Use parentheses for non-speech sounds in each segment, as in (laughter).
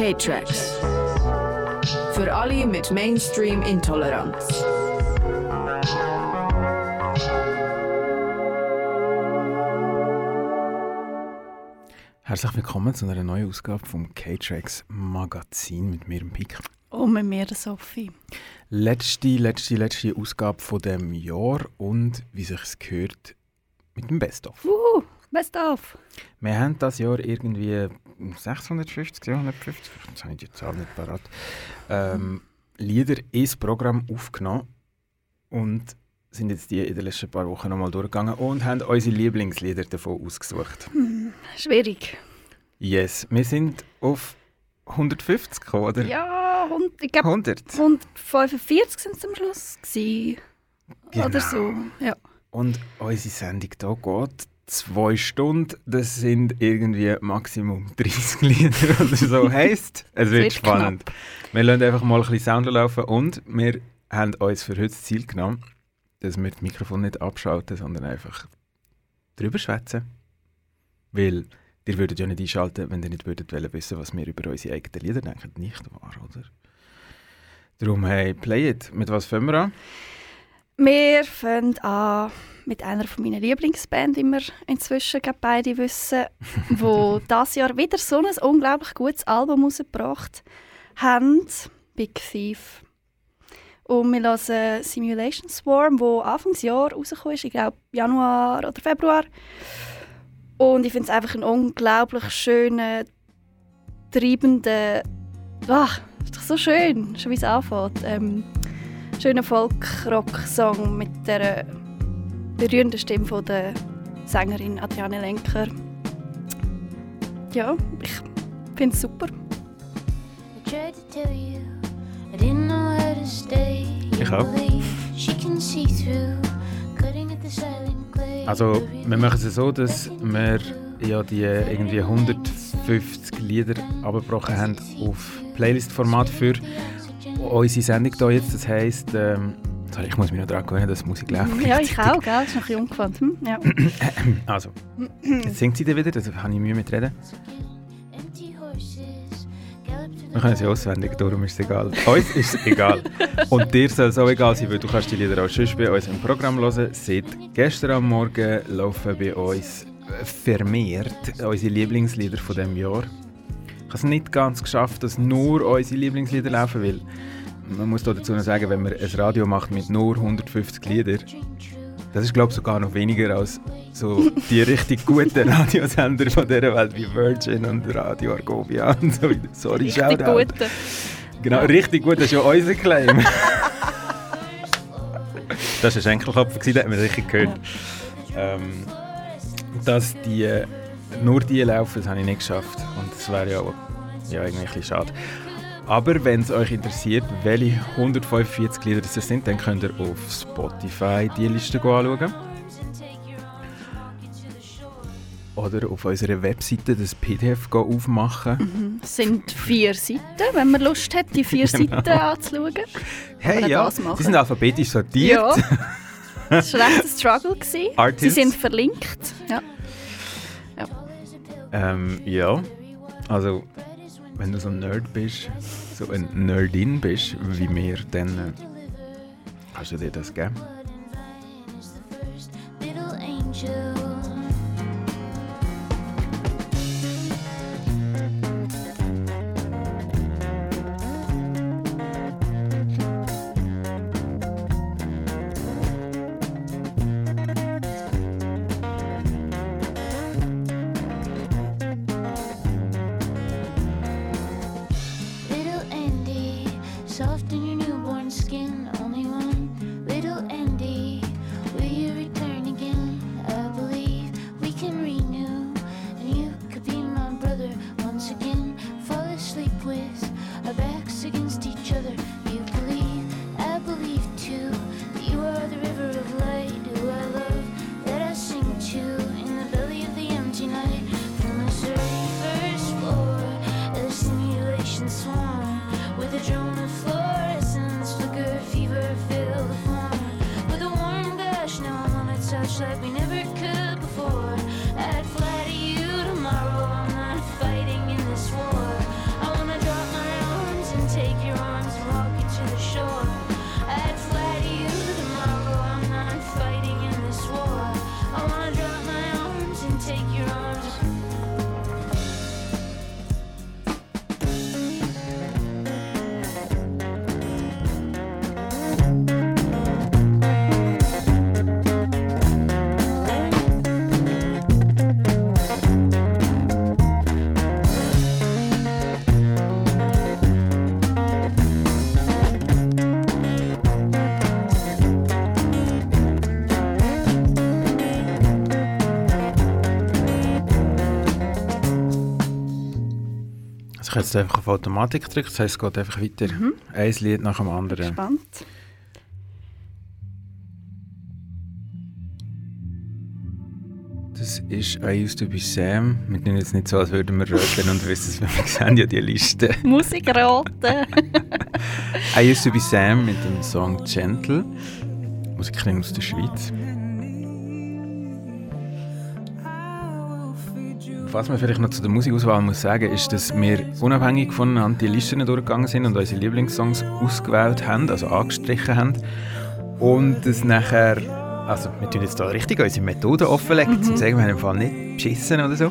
K-Tracks. Für alle mit Mainstream-Intoleranz. Herzlich willkommen zu einer neuen Ausgabe vom K-Tracks Magazin mit mir, dem Pik. Und mit mir, der Sophie. Letzte, letzte, letzte Ausgabe von dem Jahr und wie sich es gehört mit dem Best-of. Uh, Best of. Wir haben das Jahr irgendwie 650, 750, jetzt habe ich die Zahl nicht parat, ähm, Lieder ins Programm aufgenommen und sind jetzt die in den letzten paar Wochen nochmal durchgegangen und haben unsere Lieblingslieder davon ausgesucht. Hm, schwierig. Yes, wir sind auf 150 gekommen, oder? Ja, und ich glaube 100. 145 sind es am Schluss. Gewesen. Genau. Oder so. Ja. Und unsere Sendung hier geht zwei Stunden. Das sind irgendwie Maximum 30 (laughs) Lieder oder so. heisst, es wird wird spannend. Wir lassen einfach mal ein bisschen Sound laufen und wir haben uns für heute das Ziel genommen, dass wir das Mikrofon nicht abschalten, sondern einfach drüber schwätzen. Weil ihr würdet ja nicht einschalten, wenn ihr nicht würdet wollen wissen, was wir über unsere eigenen Lieder denken. Nicht wahr, oder? Darum, hey, play it. Mit was fangen wir an? Wir fangen an mit einer von meinen Lieblingsbands, die wir inzwischen beide wissen, wo (laughs) das Jahr wieder so ein unglaublich gutes Album rausgebracht haben, Big Thief. Und wir hören Simulation Swarm, wo Anfangsjahr rausgekommen ist, ich glaube Januar oder Februar. Und ich finde es einfach ein unglaublich schöner, treibender, ach, ist doch so schön, schon wie es anfängt. Ähm, schöner Folk-Rock-Song mit der berührenden Stimme von der Sängerin Adriane Lenker. Ja, ich finde es super. I tried to tell you, I didn't know how to stay. Ich auch. She can see through, cutting at the silent clay. Also, wir machen es so, dass wir ja die irgendwie 150 Lieder abgebrochen haben auf Playlist-Format für unsere Sendung hier jetzt. Das heisst, ähm, sorry, ich muss mich noch daran gewöhnen, dass Musik (laughs) läuft. Ja, ich auch, gell? Das ist noch jung gefunden. Hm? Ja. (coughs) Also, jetzt singt sie dann wieder, da habe ich Mühe mit reden. Wir können sie auswendig, darum ist es egal. Uns ist es egal. Und dir soll es auch egal sein, weil du kannst die Lieder auch sonst bei uns im Programm hören. Seit gestern am Morgen laufen bei uns vermehrt unsere Lieblingslieder von diesem Jahr. Ich habe es nicht ganz geschafft, dass nur unsere Lieblingslieder laufen, weil man muss da dazu noch sagen, wenn man ein Radio macht mit nur 150 Liedern, das ist glaube ich sogar noch weniger als so die richtig guten Radiosender von dieser Welt wie Virgin und Radio Argovia und so. Sorry, Richtig Shoutout. gute. Genau, richtig gut, das ist ja unser Claim. (laughs) das war ein gewesen, den hat man richtig gehört. Ähm, dass die äh, nur die laufen, das habe ich nicht geschafft. Und das wäre ja, ja irgendwie ein bisschen schade. Aber wenn es euch interessiert, welche 145 Lieder das sind, dann könnt ihr auf Spotify die Liste anschauen. Oder auf unserer Webseite das PDF aufmachen. Es sind vier Seiten, wenn man Lust hat, die vier (laughs) Genau. Seiten anzuschauen. Hey, ja, die sind alphabetisch sortiert. Ja. (laughs) Das war recht ein Struggle. Gewesen. Sie sind verlinkt. Ja. Ähm, ja. Also, wenn du so ein Nerd bist, so ein Nerdin bist, wie mir, dann äh, kannst du dir das geben. Jetzt einfach auf Automatik gedrückt, das heisst, es geht einfach weiter. Ein Lied nach dem anderen. Gespannt. Das ist I Used to be Sam. Wir tun jetzt nicht so, als würden wir röteln und wissen es, wir sehen ja die Liste. (laughs) Musikraten. (laughs) I Used to be Sam mit dem Song Gentle. Musikerin aus der Schweiz. Was man vielleicht noch zu der Musikauswahl muss sagen, ist, dass wir unabhängig voneinander die Listen durchgegangen sind und unsere Lieblingssongs ausgewählt haben, also angestrichen haben. Und das nachher, also wir tun jetzt da richtig unsere Methode offenlegen, um zu sagen, wir haben im Fall nicht beschissen oder so.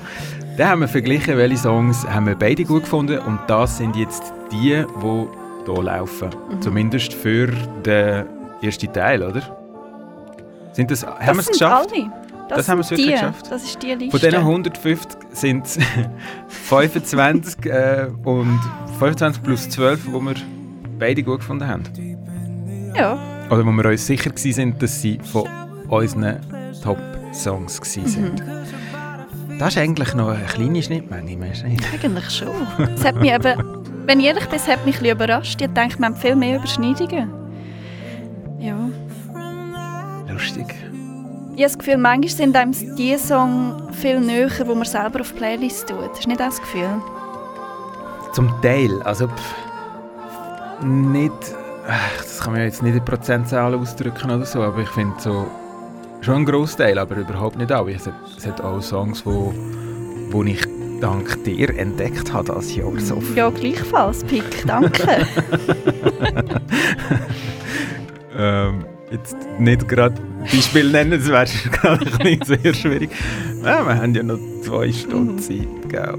Dann haben wir verglichen, welche Songs haben wir beide gut gefunden und das sind jetzt die, die hier laufen. Zumindest für den ersten Teil, oder? Sind das, haben wir es geschafft? Alle. Das haben wir wirklich die. geschafft. Das ist die Liste. Von diesen 150 sind es 25 äh, und 25 plus 12, die wir beide gut gefunden haben. Ja. Oder wo wir uns sicher waren, sind, dass sie von unseren Top-Songs waren. Das ist eigentlich noch eine kleine Schnittmenge? Eigentlich schon. Es hat mich eben, wenn ich ehrlich bin, hat mich ein bisschen überrascht. Ich dachte, wir haben viel mehr Überschneidungen. Ja. Lustig. Ich habe das Gefühl, manchmal sind einem die Songs viel näher, wo man selber auf die Playlist tut. Hast du nicht das Gefühl? Zum Teil, also pff, nicht, ach, das kann man jetzt nicht in Prozentzahlen ausdrücken oder so, aber ich finde so schon ein Großteil, aber überhaupt nicht alle. Es hat, es hat auch Songs, wo, wo ich dank dir entdeckt habe das Jahr so. Ja, gleichfalls, Pick. Danke. (laughs) (laughs) Ähm, jetzt nicht gerade Beispiel nennen, das wäre nicht sehr schwierig. Ja, wir haben ja noch zwei Stunden Zeit, gell?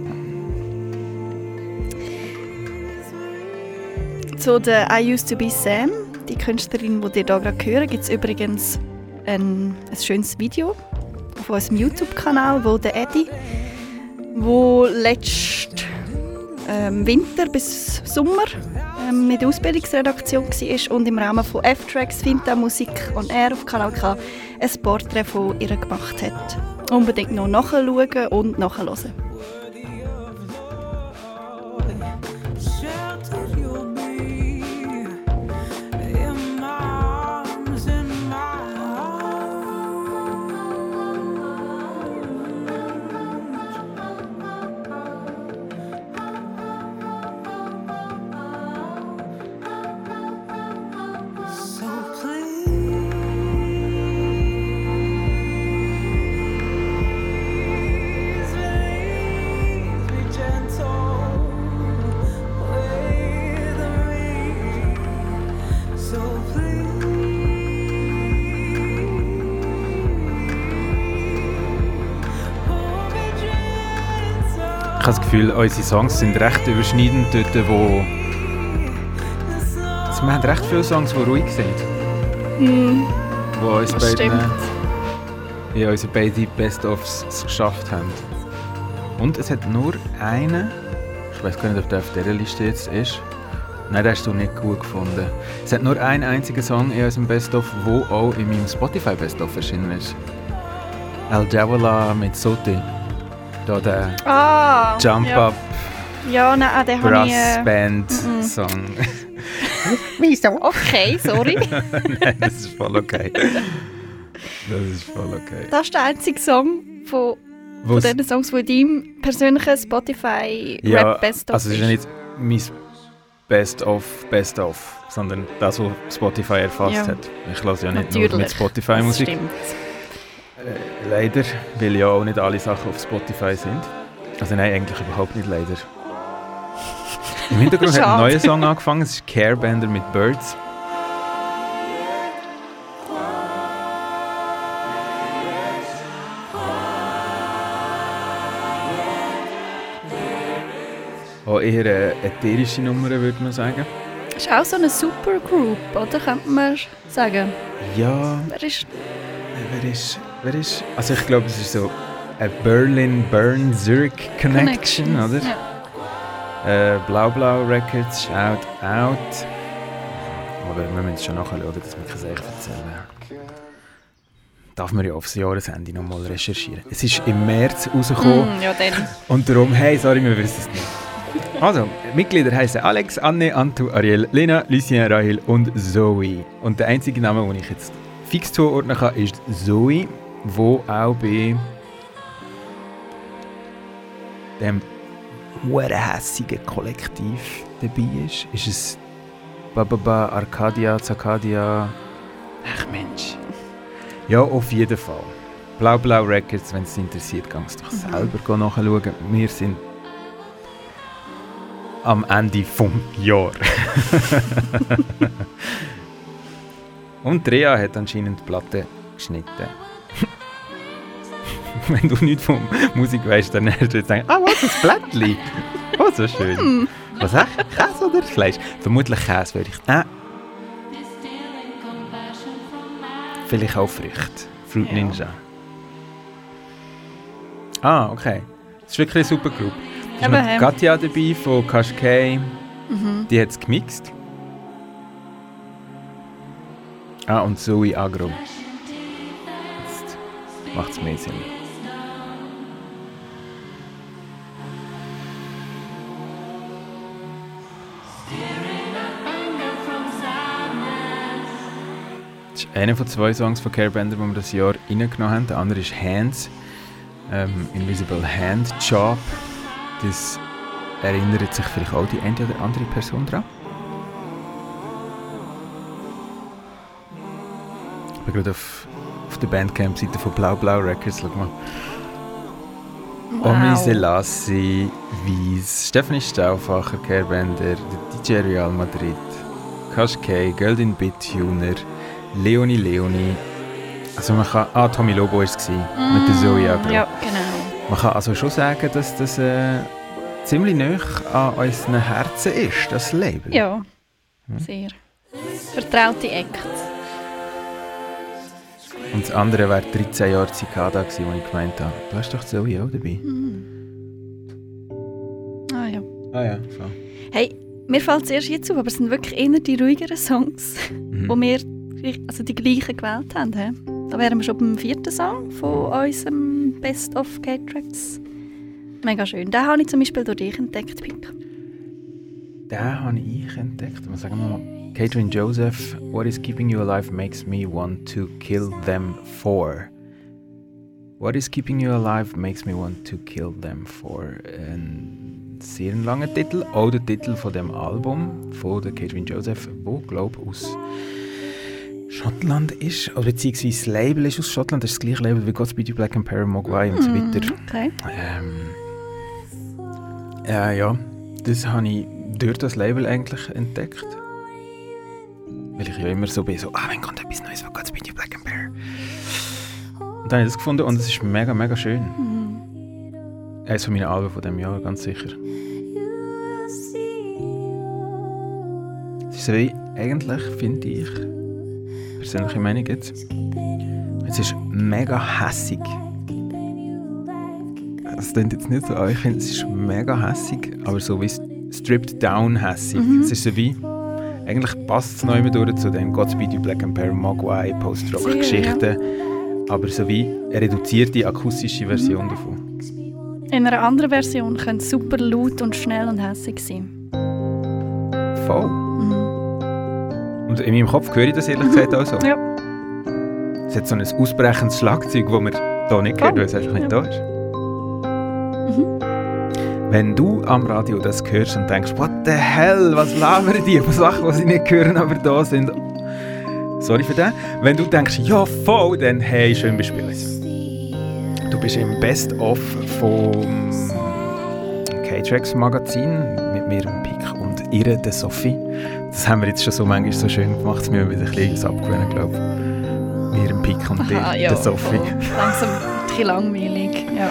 Zu der I Used to be Sam, die Künstlerin, die ihr hier gerade hören, gibt es übrigens ein, ein schönes Video auf unserem YouTube-Kanal, wo der Eddie, wo letzten ähm, Winter bis Sommer mit der Ausbildungsredaktion war und im Rahmen von F-Tracks Finta Musik und er auf Kanal K ein Porträt von ihr gemacht hat. Unbedingt noch nachschauen und nachhören. Gefühl, unsere Songs sind recht überschneidend dort, wo... Also wir haben recht viele Songs, die ruhig sind. Wo uns Das beiden, stimmt. ja, unsere beiden Best-ofs es geschafft haben. Und es hat nur einen, ich weiß gar nicht, ob der auf dieser Liste jetzt ist. Nein, den hast du nicht gut gefunden. Es hat nur einen einzigen Song in unserem Best-of, der auch in meinem Spotify Best-of erschienen ist. El Jawala mit Sote. Da der Ah! Jump ja. Up Ja, nein, den Brass ich... Äh, Band mhm. Song. (laughs) okay, sorry. (laughs) Nein, das ist voll okay. Das ist voll okay. Das ist der einzige Song von, von diesen Songs, die in deinem persönlichen Spotify ja, Rap Best of also es ist ja nicht mein Best of Best of, sondern das, was Spotify erfasst Ja. hat. Ich lasse ja nicht Natürlich. nur mit Spotify Das Musik. Stimmt. Leider, weil ja auch nicht alle Sachen auf Spotify sind. Also nein, eigentlich überhaupt nicht leider. Im (laughs) Hintergrund hat ein neuer Song angefangen, es ist Carebender mit Birds. Auch eher eine ätherische Nummer, würde man sagen. Das ist auch so eine Supergroup, oder? Könnte man sagen. Ja, Wer ist... wer ist, wer ist... Also ich glaube, es ist so eine Berlin-Bern-Zurich Connection, oder? Ja. Äh, Blau Blau Records, Shout Out. Oder wir müssen es schon nachschauen, dass wir kein Seich erzählen. Darf man ja aufs Jahresende nochmal recherchieren. Es ist im März rausgekommen Mm, ja, dann. und darum, hey, sorry, wir wissen es nicht. Also, Mitglieder heißen Alex, Anne, Antu, Ariel, Lena, Lucien, Rahel und Zoe. Und der einzige Name, den ich jetzt fix zuordnen kann, ist Zoe, wo auch bei dem hurenhässigen Kollektiv dabei ist. Ist es Bababa, Arcadia, Zacadia? Ach Mensch. Ja, auf jeden Fall. Blau Blau Records, wenn es interessiert, kannst du doch selber nachschauen. Wir sind am Ende vom Jahr. (laughs) Und Drea hat anscheinend die Platte geschnitten. (laughs) Wenn du nicht von Musik weißt, dann wirst du jetzt denken, ah, was, das Blättchen. Oh, so schön. Was echt? Käse oder Fleisch? Vermutlich Käse würde ich... Äh. Vielleicht auch Früchte. Fruit Ninja. Ah, okay. Das ist wirklich eine super Gruppe. Da ist noch ähm, Katja dabei von Kashkei. Mhm. Die hat es gemixt. Ah, und Zoe Agro. Jetzt macht es mehr Sinn. Ist einer von zwei Songs von Carebender, die wir das Jahr reingenommen haben. Der andere ist Hands, ähm, Invisible Hand Job. Das erinnert sich vielleicht auch die eine oder andere Person dran. Ich bin gerade auf, auf der Bandcamp-Seite von Blau Blau Records. Schau mal. Omi Selassie, Wies, Stephanie Stauffacher, Carebender, DJ Real Madrid, Kashkei, Golden Bit Tuner, Leonie Leonie. Also man kann... Ah, Tommy Lobo war es gewesen, mit der Zoe Agro. Ja, genau. Man kann also schon sagen, dass das äh, ziemlich nah an unseren Herzen ist, das Label. Ja, sehr. Vertraute Acts. Und das andere wäre 13 Jahre gewesen, wo ich gemeint habe, du hast doch Zoe auch dabei. Ah ja. Ah ja, so. Hey, mir fällt es erst jetzt auf, aber es sind wirklich eher die ruhigeren Songs, Mhm. wo wir also die gleichen gewählt haben. He? Da wären wir schon beim vierten Song von unserem Best of K-Tracks. Mega schön. Den habe ich zum Beispiel durch dich entdeckt, Pink. Den habe ich entdeckt. Mal sagen wir mal. Catherine Joseph, What is keeping you alive makes me want to kill them for. What is keeping you alive makes me want to kill them for. Ein sehr langer Titel. Auch der Titel von dem Album von der Catherine Joseph, wo glaube ich aus Schottland ist. Oder beziehungsweise das Label ist aus Schottland. Das ist das gleiche Label wie Godspeed You Black Emperor, Mogwai und so weiter. Okay. Ähm, äh, ja, das habe ich durch das Label eigentlich entdeckt. Weil ich ja immer so bin, so, ah, wenn kommt etwas Neues von Godspeed You Black and. Und dann habe ich das gefunden und es ist mega, mega schön. Eines von meinen Alben von diesem Jahr, ganz sicher. Es ist so eigentlich finde ich, persönliche Meinung jetzt, es ist mega hässig. Es klingt jetzt nicht so, aber ich finde, es ist mega hässig, aber so wie stripped down hässig. Es ist so wie, eigentlich passt es noch immer durch zu dem Godspeed You Black Empire, Mogwai, Post-Rock-Geschichten, aber so wie eine reduzierte akustische Version davon. In einer anderen Version könnte es super laut und schnell und hässig sein. Voll. Mhm. Und in meinem Kopf höre ich das ehrlich gesagt auch so. Ja. Es hat so ein ausbrechendes Schlagzeug, das man hier nicht hört, weil es einfach nicht da ist. Wenn du am Radio das hörst und denkst, what the hell, was labern die von Sachen, die sie nicht hören, aber da sind. Sorry für das. Wenn du denkst, ja voll, dann hey, schön bespielen es. Du bist im Best-of vom K-Tracks Magazin mit mir, Pick und ihr, der Sophie. Das haben wir jetzt schon so manchmal so schön gemacht, dass wir wieder ein bisschen abgewöhnen, glaube ich. Mir, dem Pick und (laughs) dir, Aha, ja, der Sophie. voll. Langsam ein bisschen langweilig. Ja.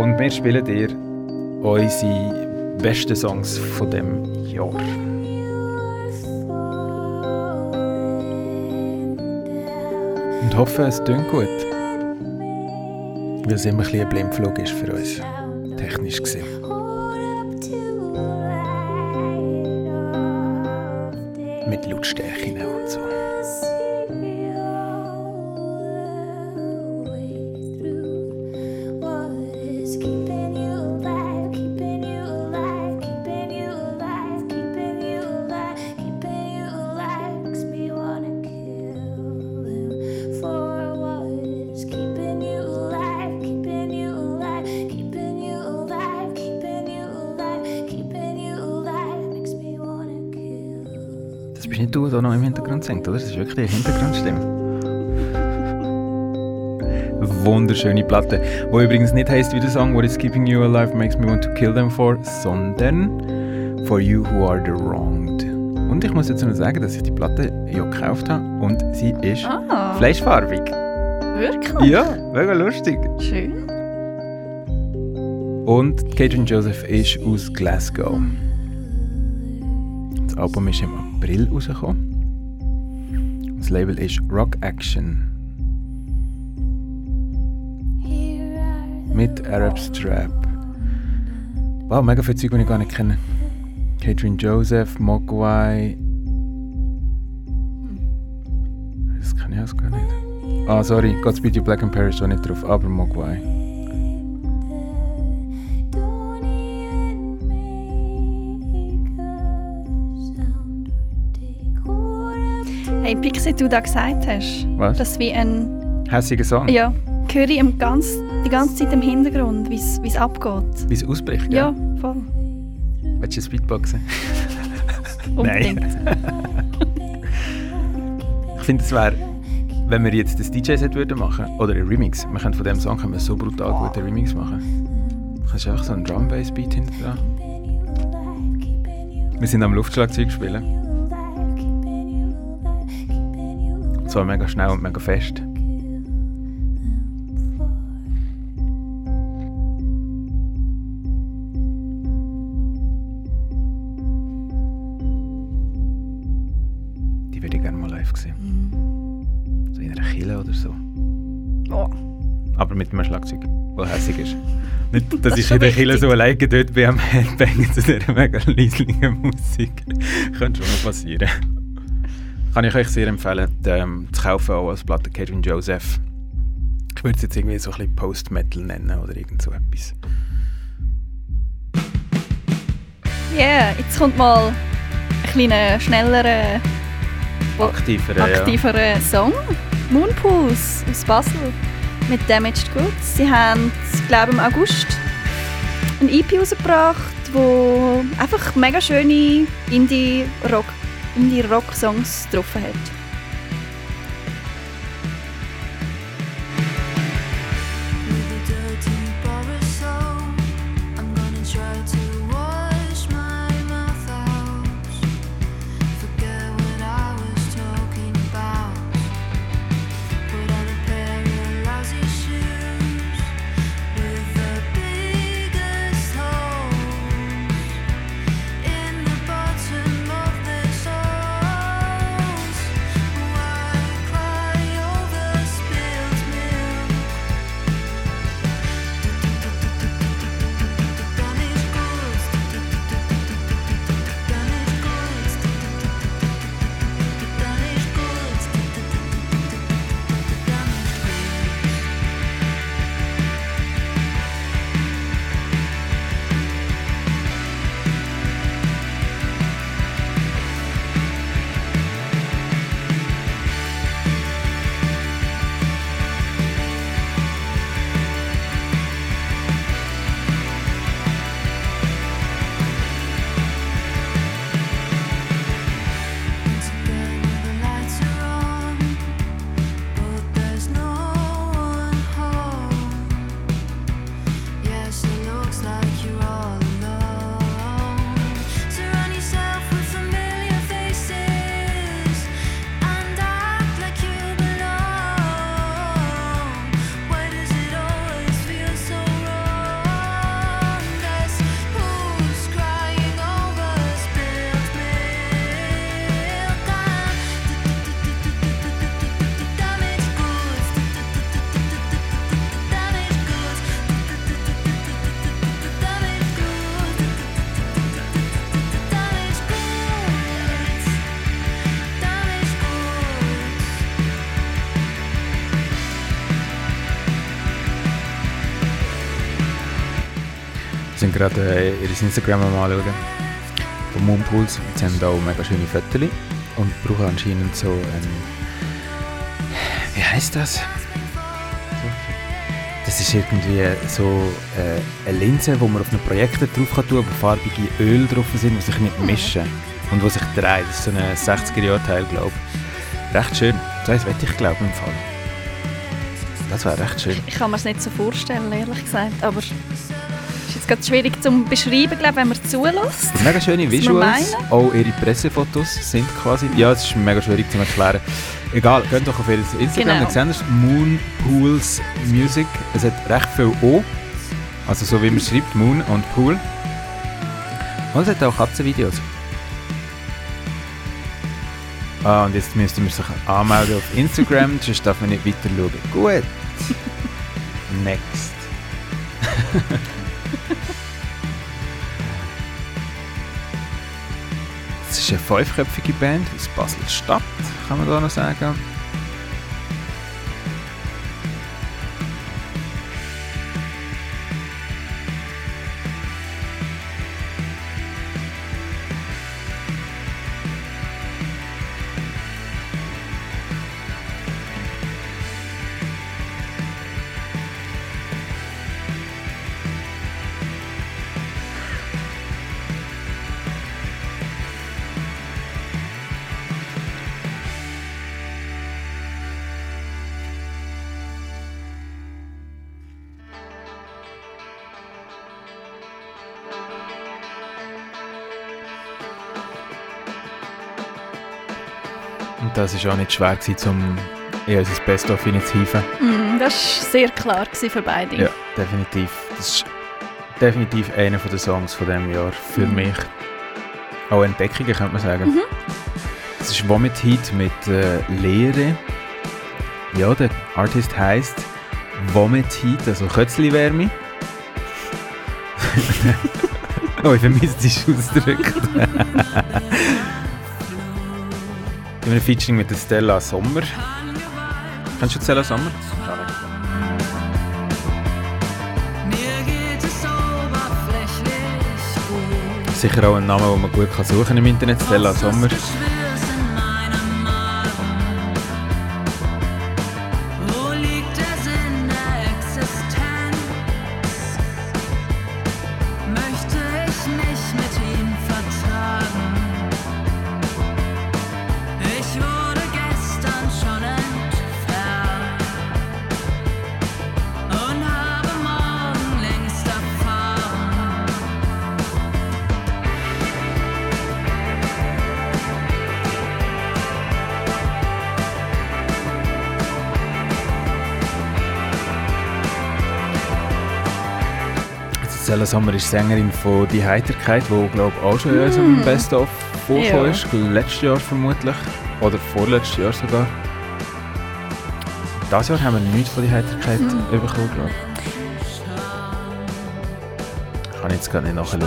Und wir spielen dir unsere besten Songs von dem Jahr. Und hoffe, es tönt gut. Weil es immer ein bisschen ein Blindflug ist für uns. Technisch gesehen. Wirklich eine Hintergrundstimme. Wunderschöne Platte, wo übrigens nicht heißt wie der Song What is keeping you alive makes me want to kill them for, sondern For you who are the wronged. Und ich muss jetzt noch sagen, dass ich die Platte ja gekauft habe und sie ist Ah, fleischfarbig. wirklich? Ja, mega lustig. Schön. Und Cajun Joseph ist aus Glasgow. Das Album ist im April rausgekommen. Das Label ist Rock Action mit Arab Strap. Wow, mega viele Zeug, die ich gar nicht kenne. Cajun Joseph, Mogwai. Das kenne ich alles gar nicht. Ah, sorry, Godspeed You Black and Paris steht nicht drauf, aber Mogwai. Hey, Pixie, du da gesagt hast, Was? dass wie ein... Hässiger Song. Ja, höre ich im ganz, die ganze Zeit im Hintergrund, wie es abgeht. Wie es ausbricht, gell? Ja, voll. Willst du Speedboxen? (laughs) Unbedingt. (laughs) Ich finde, es wäre, wenn wir jetzt das DJ-Set würden machen oder ein Remix, wir können von dem Song können wir so brutal gut einen Remix machen. Du kannst einfach so einen Drum-Bass-Beat hinter dran. Wir sind am Luftschlagzeug spielen. Und zwar mega schnell und mega fest. Die würde ich gerne mal live sehen. So in einer Kille oder so. Oh. Aber mit einem Schlagzeug, das hässig ist. (laughs) Nicht, dass Das ich ist in der Kille so alleine dort bin am Headbangen (laughs) zu dieser mega leislichen Musik. Könnte schon mal passieren. Kann ich euch sehr empfehlen, ähm, zu kaufen, auch als Platte Cajun Joseph. Ich würde es jetzt irgendwie so ein bisschen Post-Metal nennen oder irgend so etwas. Yeah, jetzt kommt mal ein kleiner, schnellerer, Aktiver, ja. aktiverer Song. Moonpools aus Basel mit Damaged Goods. Sie haben, glaube ich, im August ein EP rausgebracht, wo einfach mega schöne Indie-Rock Indie-Rock-Songs drauf hat. Gerade äh, ihr Instagram am anschauen. Von Moonpools. Sie haben auch mega schöne Fotos. Und brauchen anscheinend so ein... Wie heißt das? Das ist irgendwie so äh, eine Linse, wo man auf einem Projektor drauf kann tun, wo farbige Öl drauf sind, die sich nicht mischen. und wo sich dreht. Das ist so ein 60er-Jahr-Teil, glaube ich. Recht schön. Das wette ich, glaube im Fall. Das wäre recht schön. Ich kann mir es nicht so vorstellen, ehrlich gesagt. Aber gerade schwierig zu beschreiben, glaube wenn man zulässt. Mega schöne Visuals. Auch ihre Pressefotos sind quasi. Ja, es ist mega schwierig zu erklären. Egal, geht doch auf ihr Instagram, Genau. dann seht ihr. Moon Pools Music. Es hat recht viel O. Also so wie man schreibt, Moon und Pool. Und es hat auch Katzenvideos. Ah, und jetzt müsste man sich anmelden auf Instagram, (laughs) sonst darf man nicht weiter schauen. Gut. (laughs) Next. (laughs) ist eine fünfköpfige Band aus Basel-Stadt, kann man da noch sagen. Und das war auch nicht schwer, gewesen, um in unser Best-of hineinzuhieven. Mm, das war sehr klar für beide. Ja, definitiv. Das ist definitiv einer der Songs von diesem Jahr für Mhm. mich. Auch Entdeckungen, könnte man sagen. Mhm. Es ist Vomit Heat mit äh, Leere. Ja, der Artist heißt Vomit Heat, also Kötzli-Wärme. (laughs) oh, ich vermisse die ausgedrückt. (laughs) Wir haben ein Featuring mit der Stella Sommer. Kennst du Stella Sommer? Sicher auch ein Name, den man gut kann suchen im Internet. Stella Sommer. Sommer ist Sängerin von «Die Heiterkeit», die glaube ich auch schon in unserem Best-of vorgekommen Ja. ist. Letztes Jahr vermutlich. Oder vorletztes Jahr sogar. Dieses Jahr haben wir nichts von «Die Heiterkeit» bekommen, glaube ich. Kann ich jetzt gerade nicht nachschauen.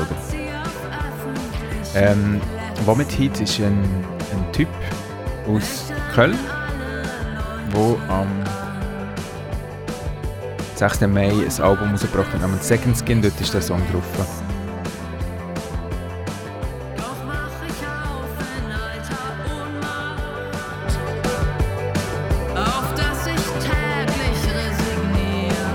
Ähm, Vomit Heat ist ein, ein Typ aus Köln, der am 6. Mai ein Album rausgebracht namens Second Skin, dort ist der Song drauf. Doch wach ich auf in alter Ohnmacht, auf das ich täglich resigniere.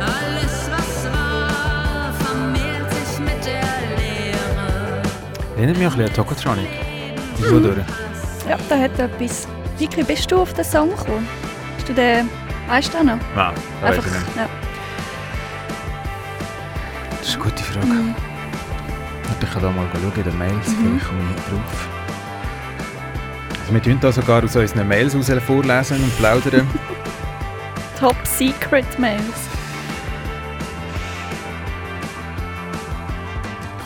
Alles, was war, vermehrt sich mit der Leere. Erinnert mich ein bisschen an Tokotronic. Die durch. Ja, da hat etwas. Vicky, bist du auf den Song gekommen? Hast du den, weißt du den noch? Nein, das weiß ich nicht. ja. Das ist eine gute Frage. Mhm. Ich kann da mal schauen in den Mails, vielleicht komme ich drauf. Also wir tun da sogar aus unseren Mails raus vorlesen und plaudern. (laughs) Top Secret Mails.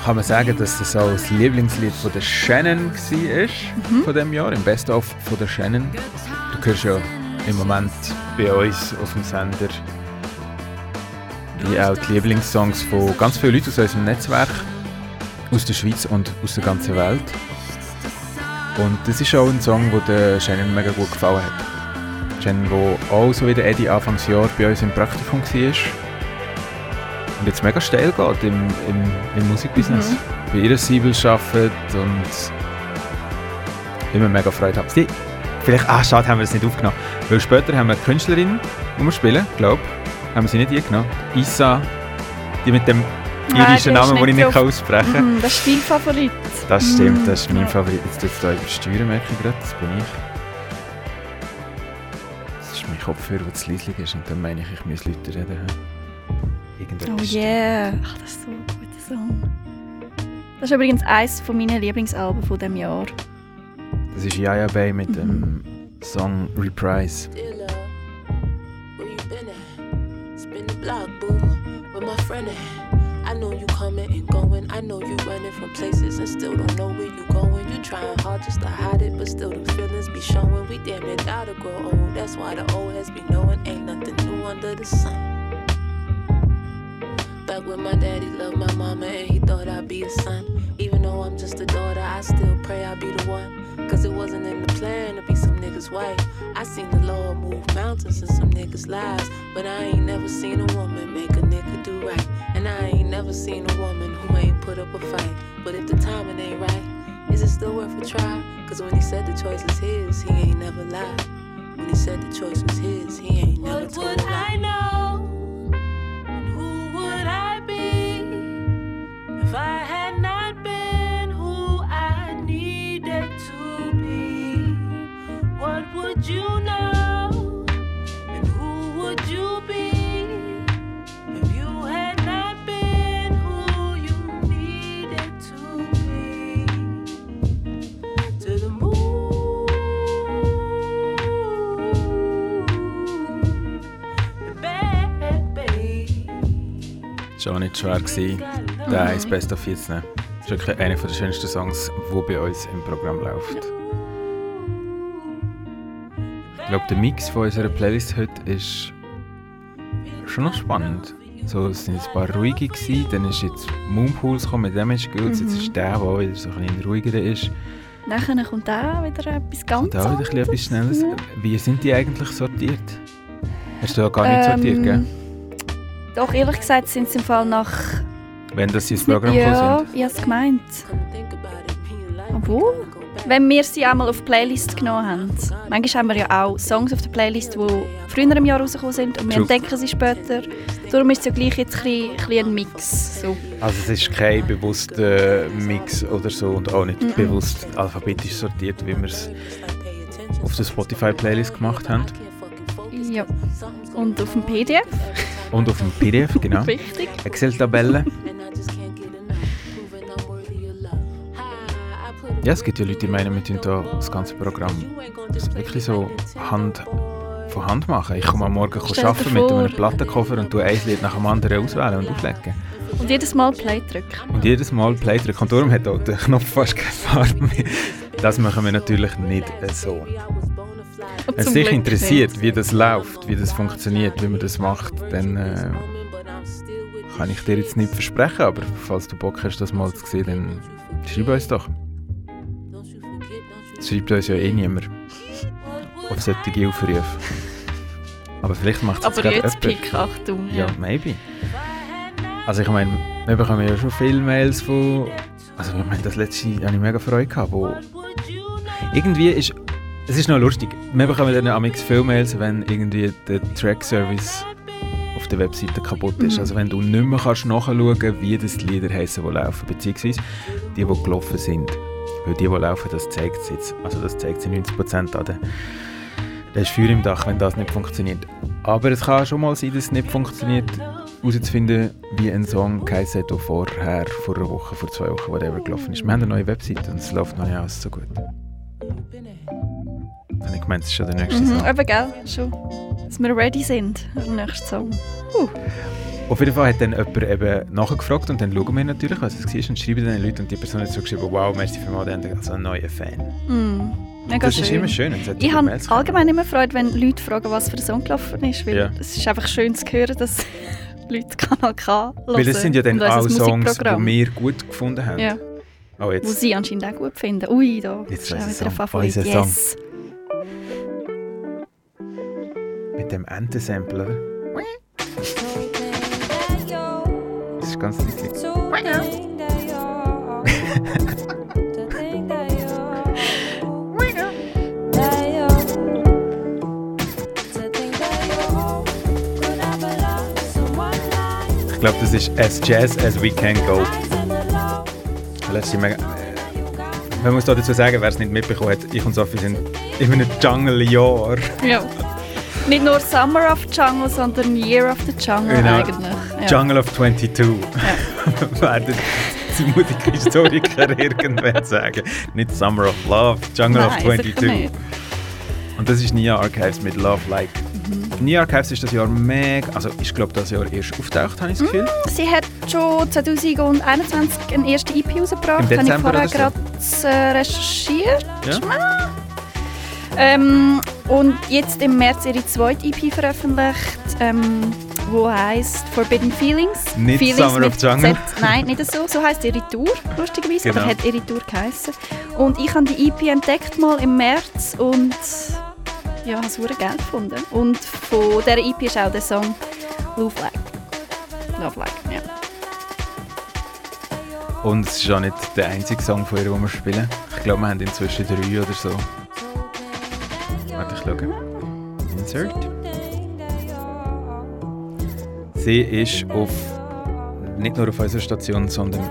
kann man sagen, dass das auch das Lieblingslied von der Shannon war von diesem Jahr, im Best-of von der Shannon. Du hörst ja im Moment bei uns auf dem Sender wie auch die Lieblingssongs von ganz vielen Leuten aus unserem Netzwerk, aus der Schweiz und aus der ganzen Welt. Und das ist auch ein Song, der der Shannon mega gut gefallen hat. Shannon, der auch so wie der Eddie Anfangsjahr bei uns im Praktikum war und jetzt mega steil geht im, im, im Musikbusiness. Bei ihrer Siebel arbeitet und immer mega Freude hat. Sie, vielleicht, ah schade, haben wir es nicht aufgenommen. Weil später haben wir eine Künstlerin, die wir spielen, glaube Haben wir sie nicht eingenommen. Isa, die mit dem irischen Namen, den ich nicht drauf. aussprechen kann. Mhm, das ist dein Favorit. Das stimmt, Mm, das ist mein ja. Favorit. Jetzt tut es hier übersteuern, merke ich gerade. Das bin ich. Das ist mein Kopfhörer, der zu leislich ist. Und dann meine ich, ich muss Leute reden. Oh yeah. Ach, das ist so ein guter Song. Das ist übrigens eines von meinen Lieblingsalben von diesem Jahr. Das ist Yaya Bay mit dem Mhm. Song Reprise. Where you been at? Block, with my friend at. I know you coming and going. I know you running from places and still don't know where you going. You trying hard just to hide it, but still the feelings be showing. We damn gotta grow old. That's why the old has be knowing ain't nothing new under the sun. Back when my daddy loved my mama and he thought I'd be a son. Even though I'm just a daughter, I still pray I'll be the one. Cause it wasn't in the plan to be some niggas' wife. I seen the Lord move mountains in some niggas' lives. But I ain't never seen a woman make a nigga do right. And I ain't never seen a woman who ain't put up a fight. But if the timing ain't right, is it still worth a try? Cause when he said the choice is his, he ain't never lied. When he said the choice was his, he ain't never What told would a lie. I know? And who would I be if I had Schon nicht schwer gewesen, den eins Best of jetzt zu nehmen. Das ist wirklich einer der schönsten Songs, die bei uns im Programm läuft. Ich glaube, der Mix von unserer Playlist heute ist schon noch spannend. So, es sind ein paar ruhige gewesen, dann ist jetzt Moonpools gekommen mit Damage Goods, jetzt ist der, der auch wieder so ein bisschen ruhiger ist. Nachher kommt auch wieder etwas ganz auch wieder ein bisschen etwas Schnelles. Wie sind die eigentlich sortiert? Hast du ja gar nicht sortiert, gell? Doch, ehrlich gesagt sind sie im Fall nach... Wenn das ins Programm ja, sind. ich habe es gemeint. Obwohl. Wenn wir sie einmal auf die Playlist genommen haben. Manchmal haben wir ja auch Songs auf der Playlist, die früher im Jahr rausgekommen sind und wir entdecken sie später. Darum ist es ja gleich jetzt ein bisschen, ein Mix. So. Also es ist kein bewusster Mix oder so und auch nicht Mhm. bewusst alphabetisch sortiert, wie wir es auf der Spotify-Playlist gemacht haben. Ja. Und auf dem PDF, Und auf dem PDF, genau. wichtig. Excel-Tabelle. Ja, es gibt ja Leute, die meinen, wir tun da das ganze Programm wirklich so Hand, von Hand machen. Ich komme am Morgen arbeiten mit einem Plattenkoffer und tue ein Lied nach dem anderen auswählen und auflegen. Und jedes Mal Play drücken. Und jedes Mal Play drücken. Und darum hat auch der Knopf fast keine Farbe mehr. Das machen wir natürlich nicht so. Wenn es dich interessiert, wie das läuft, wie das funktioniert, wie man das macht, dann äh, kann ich dir jetzt nicht versprechen. Aber falls du Bock hast, das mal zu sehen, dann schreib uns doch. Es schreibt uns ja eh niemand auf solche Aufrufe. Aber vielleicht macht es Aber jetzt. Pick, Achtung. Ja, maybe. Also ich meine, wir bekommen ja schon viele Mails von... Also ich meine, das letzte hatte ich mega Freude gehabt, wo... Irgendwie ist... Es ist noch lustig. Wir bekommen dann amix viele Mails, wenn irgendwie der Track-Service auf der Webseite kaputt ist. Mhm. Also wenn du nicht mehr kannst nachschauen wie das die Lieder heissen, die laufen, beziehungsweise die, die gelaufen sind. Weil die, die laufen, das zeigt es jetzt. Also das zeigt sie 90% an. den- Da ist Feuer im Dach, wenn das nicht funktioniert. Aber es kann schon mal sein, dass es nicht funktioniert, herauszufinden, wie ein Song geheißen hat, der vorher, vor einer Woche, vor zwei Wochen, whatever, gelaufen ist. Wir haben eine neue Webseite und es läuft noch nicht alles so gut. Ich meine, es ist schon der nächste Mhm, Song. eben, gell? Schon. Dass wir ready sind für den nächsten Song. Auf jeden Fall hat dann jemand eben nachgefragt und dann schauen wir natürlich, was es war und schreiben den Leuten und die Person hat zurückgeschrieben, wow, merci für mal, dann also ein neuer Fan. Mhm. Mega das schön. ist immer schön. Ich habe allgemein immer Freude, wenn Leute fragen, was für ein Song gelaufen ist. Weil Ja. es ist einfach schön zu hören, dass (laughs) Leute Kanal K hören. Weil das sind ja dann auch Songs, die wir gut gefunden haben. Ja, Oh, wo jetzt. sie anscheinend auch gut finden. Ui, da Jetzt ist auch wieder ein. Favorit. Unser Song. Mit dem Entensampler. Das ist ganz lustig. (laughs) Ich glaube, das ist As Jazz as We Can Go. Letzte mega, man muss da dazu sagen, wer es nicht mitbekommen hat, ich und Sophie sind in einem Jungle-Jahr. Ja. (laughs) Nicht nur Summer of Jungle, sondern Year of the Jungle Genau. eigentlich. Ja. Jungle of 22. (laughs) werden die Musikhistoriker (laughs) irgendwann sagen. Nicht Summer of Love, Jungle of Nein, 22. sicher nicht. Und das ist Nia Archives mit Love Like. Mhm. Nia Archives ist das Jahr mega, also ist glaube das Jahr erst auftaucht, habe ich das Gefühl. Sie hat schon 2021 eine erste EP rausgebracht. Habe ich vorher gerade äh, recherchiert. Ja. Ähm, und jetzt im März ihre zweite EP veröffentlicht, ähm, wo heißt Forbidden Feelings. Nicht Feelings Summer of Jungle. Z. Nein, nicht so. So heißt ihre Tour, lustigerweise. Genau. Aber hat ihre Tour geheißen. Und ich habe die EP entdeckt mal im März und ja, habe es geil gefunden. Und von dieser EP ist auch der Song Love Like. Love Like, ja. Und es ist auch nicht der einzige Song von ihr, den wir spielen. Ich glaube, wir haben inzwischen drei oder so. Schaue. Insert. Sie ist auf, nicht nur auf unserer Station, sondern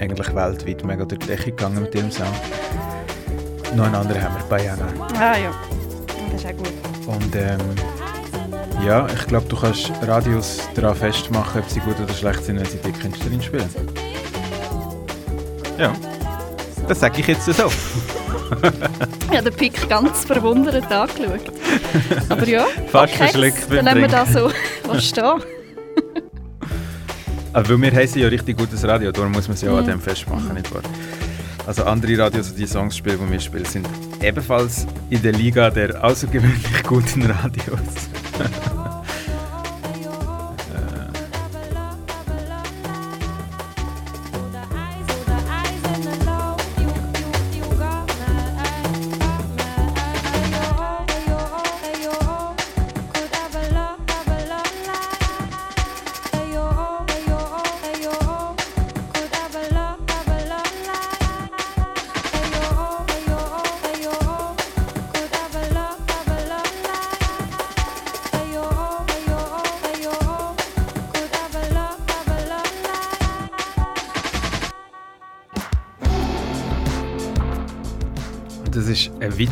eigentlich weltweit mega durch die Decke gegangen mit ihrem Sound. Noch einen anderen haben wir, Bayana. Ah ja, das ist auch gut. Und ähm, ja, ich glaube, du kannst Radios daran festmachen, ob sie gut oder schlecht sind, wenn sie die Künstlerin spielen. Ja, das sage ich jetzt so. Habe den Pick ganz verwundert angeschaut. Aber ja, Fast okay, verschluckt dann lassen wir das so was stehen. (laughs) Aber weil wir heißen ja richtig gutes Radio, darum muss man es ja an Mhm. dem festmachen, nicht wahr? Also andere Radios, die die Songs spielen, die wir spielen, sind ebenfalls in der Liga der außergewöhnlich guten Radios. (laughs)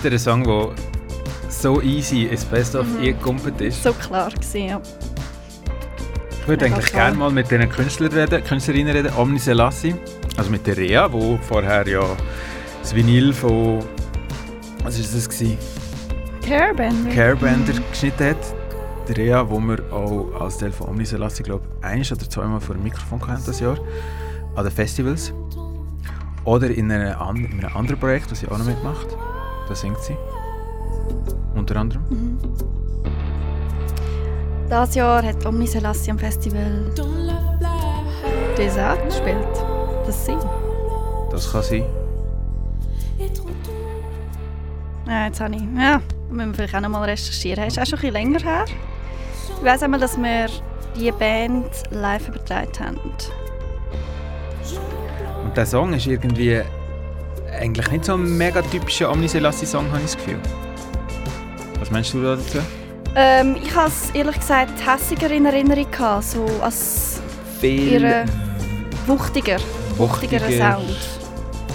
weiterer Song, der so easy ins Best of Mhm. eingekumpelt ist. So klar gewesen, ja. Ich würde eigentlich gerne mal mit diesen Künstlern reden, Künstlerinnen reden, Omni Selassie, also mit der Rea, die vorher ja das Vinyl von, was ist das gewesen? Caravan. Carebender geschnitten hat. Der Rea, wo wir auch als Teil von Omni Selassie, glaube ich, ein oder zweimal vor dem Mikrofon hatten das Jahr, an den Festivals. Oder in einem, an, in einem anderen Projekt, das sie auch noch mitmacht. Da singt sie. Unter anderem. Das Jahr hat Omni Selassie am Festival Desart gespielt. Das sie. Das kann sein. Ja, jetzt habe ich. Ja, müssen wir vielleicht auch noch mal recherchieren. Ist auch schon ein bisschen länger her. Ich weiss einmal, dass wir die Band live übertragen haben. Und der Song ist irgendwie eigentlich nicht so ein mega typischer Omni Selassie-Song, habe ich das Gefühl. Was meinst du da dazu? Ähm, ich habe es ehrlich gesagt hässiger in Erinnerung gehabt, so als Viel ihre wuchtiger, wuchtiger wuchtiger. Sound.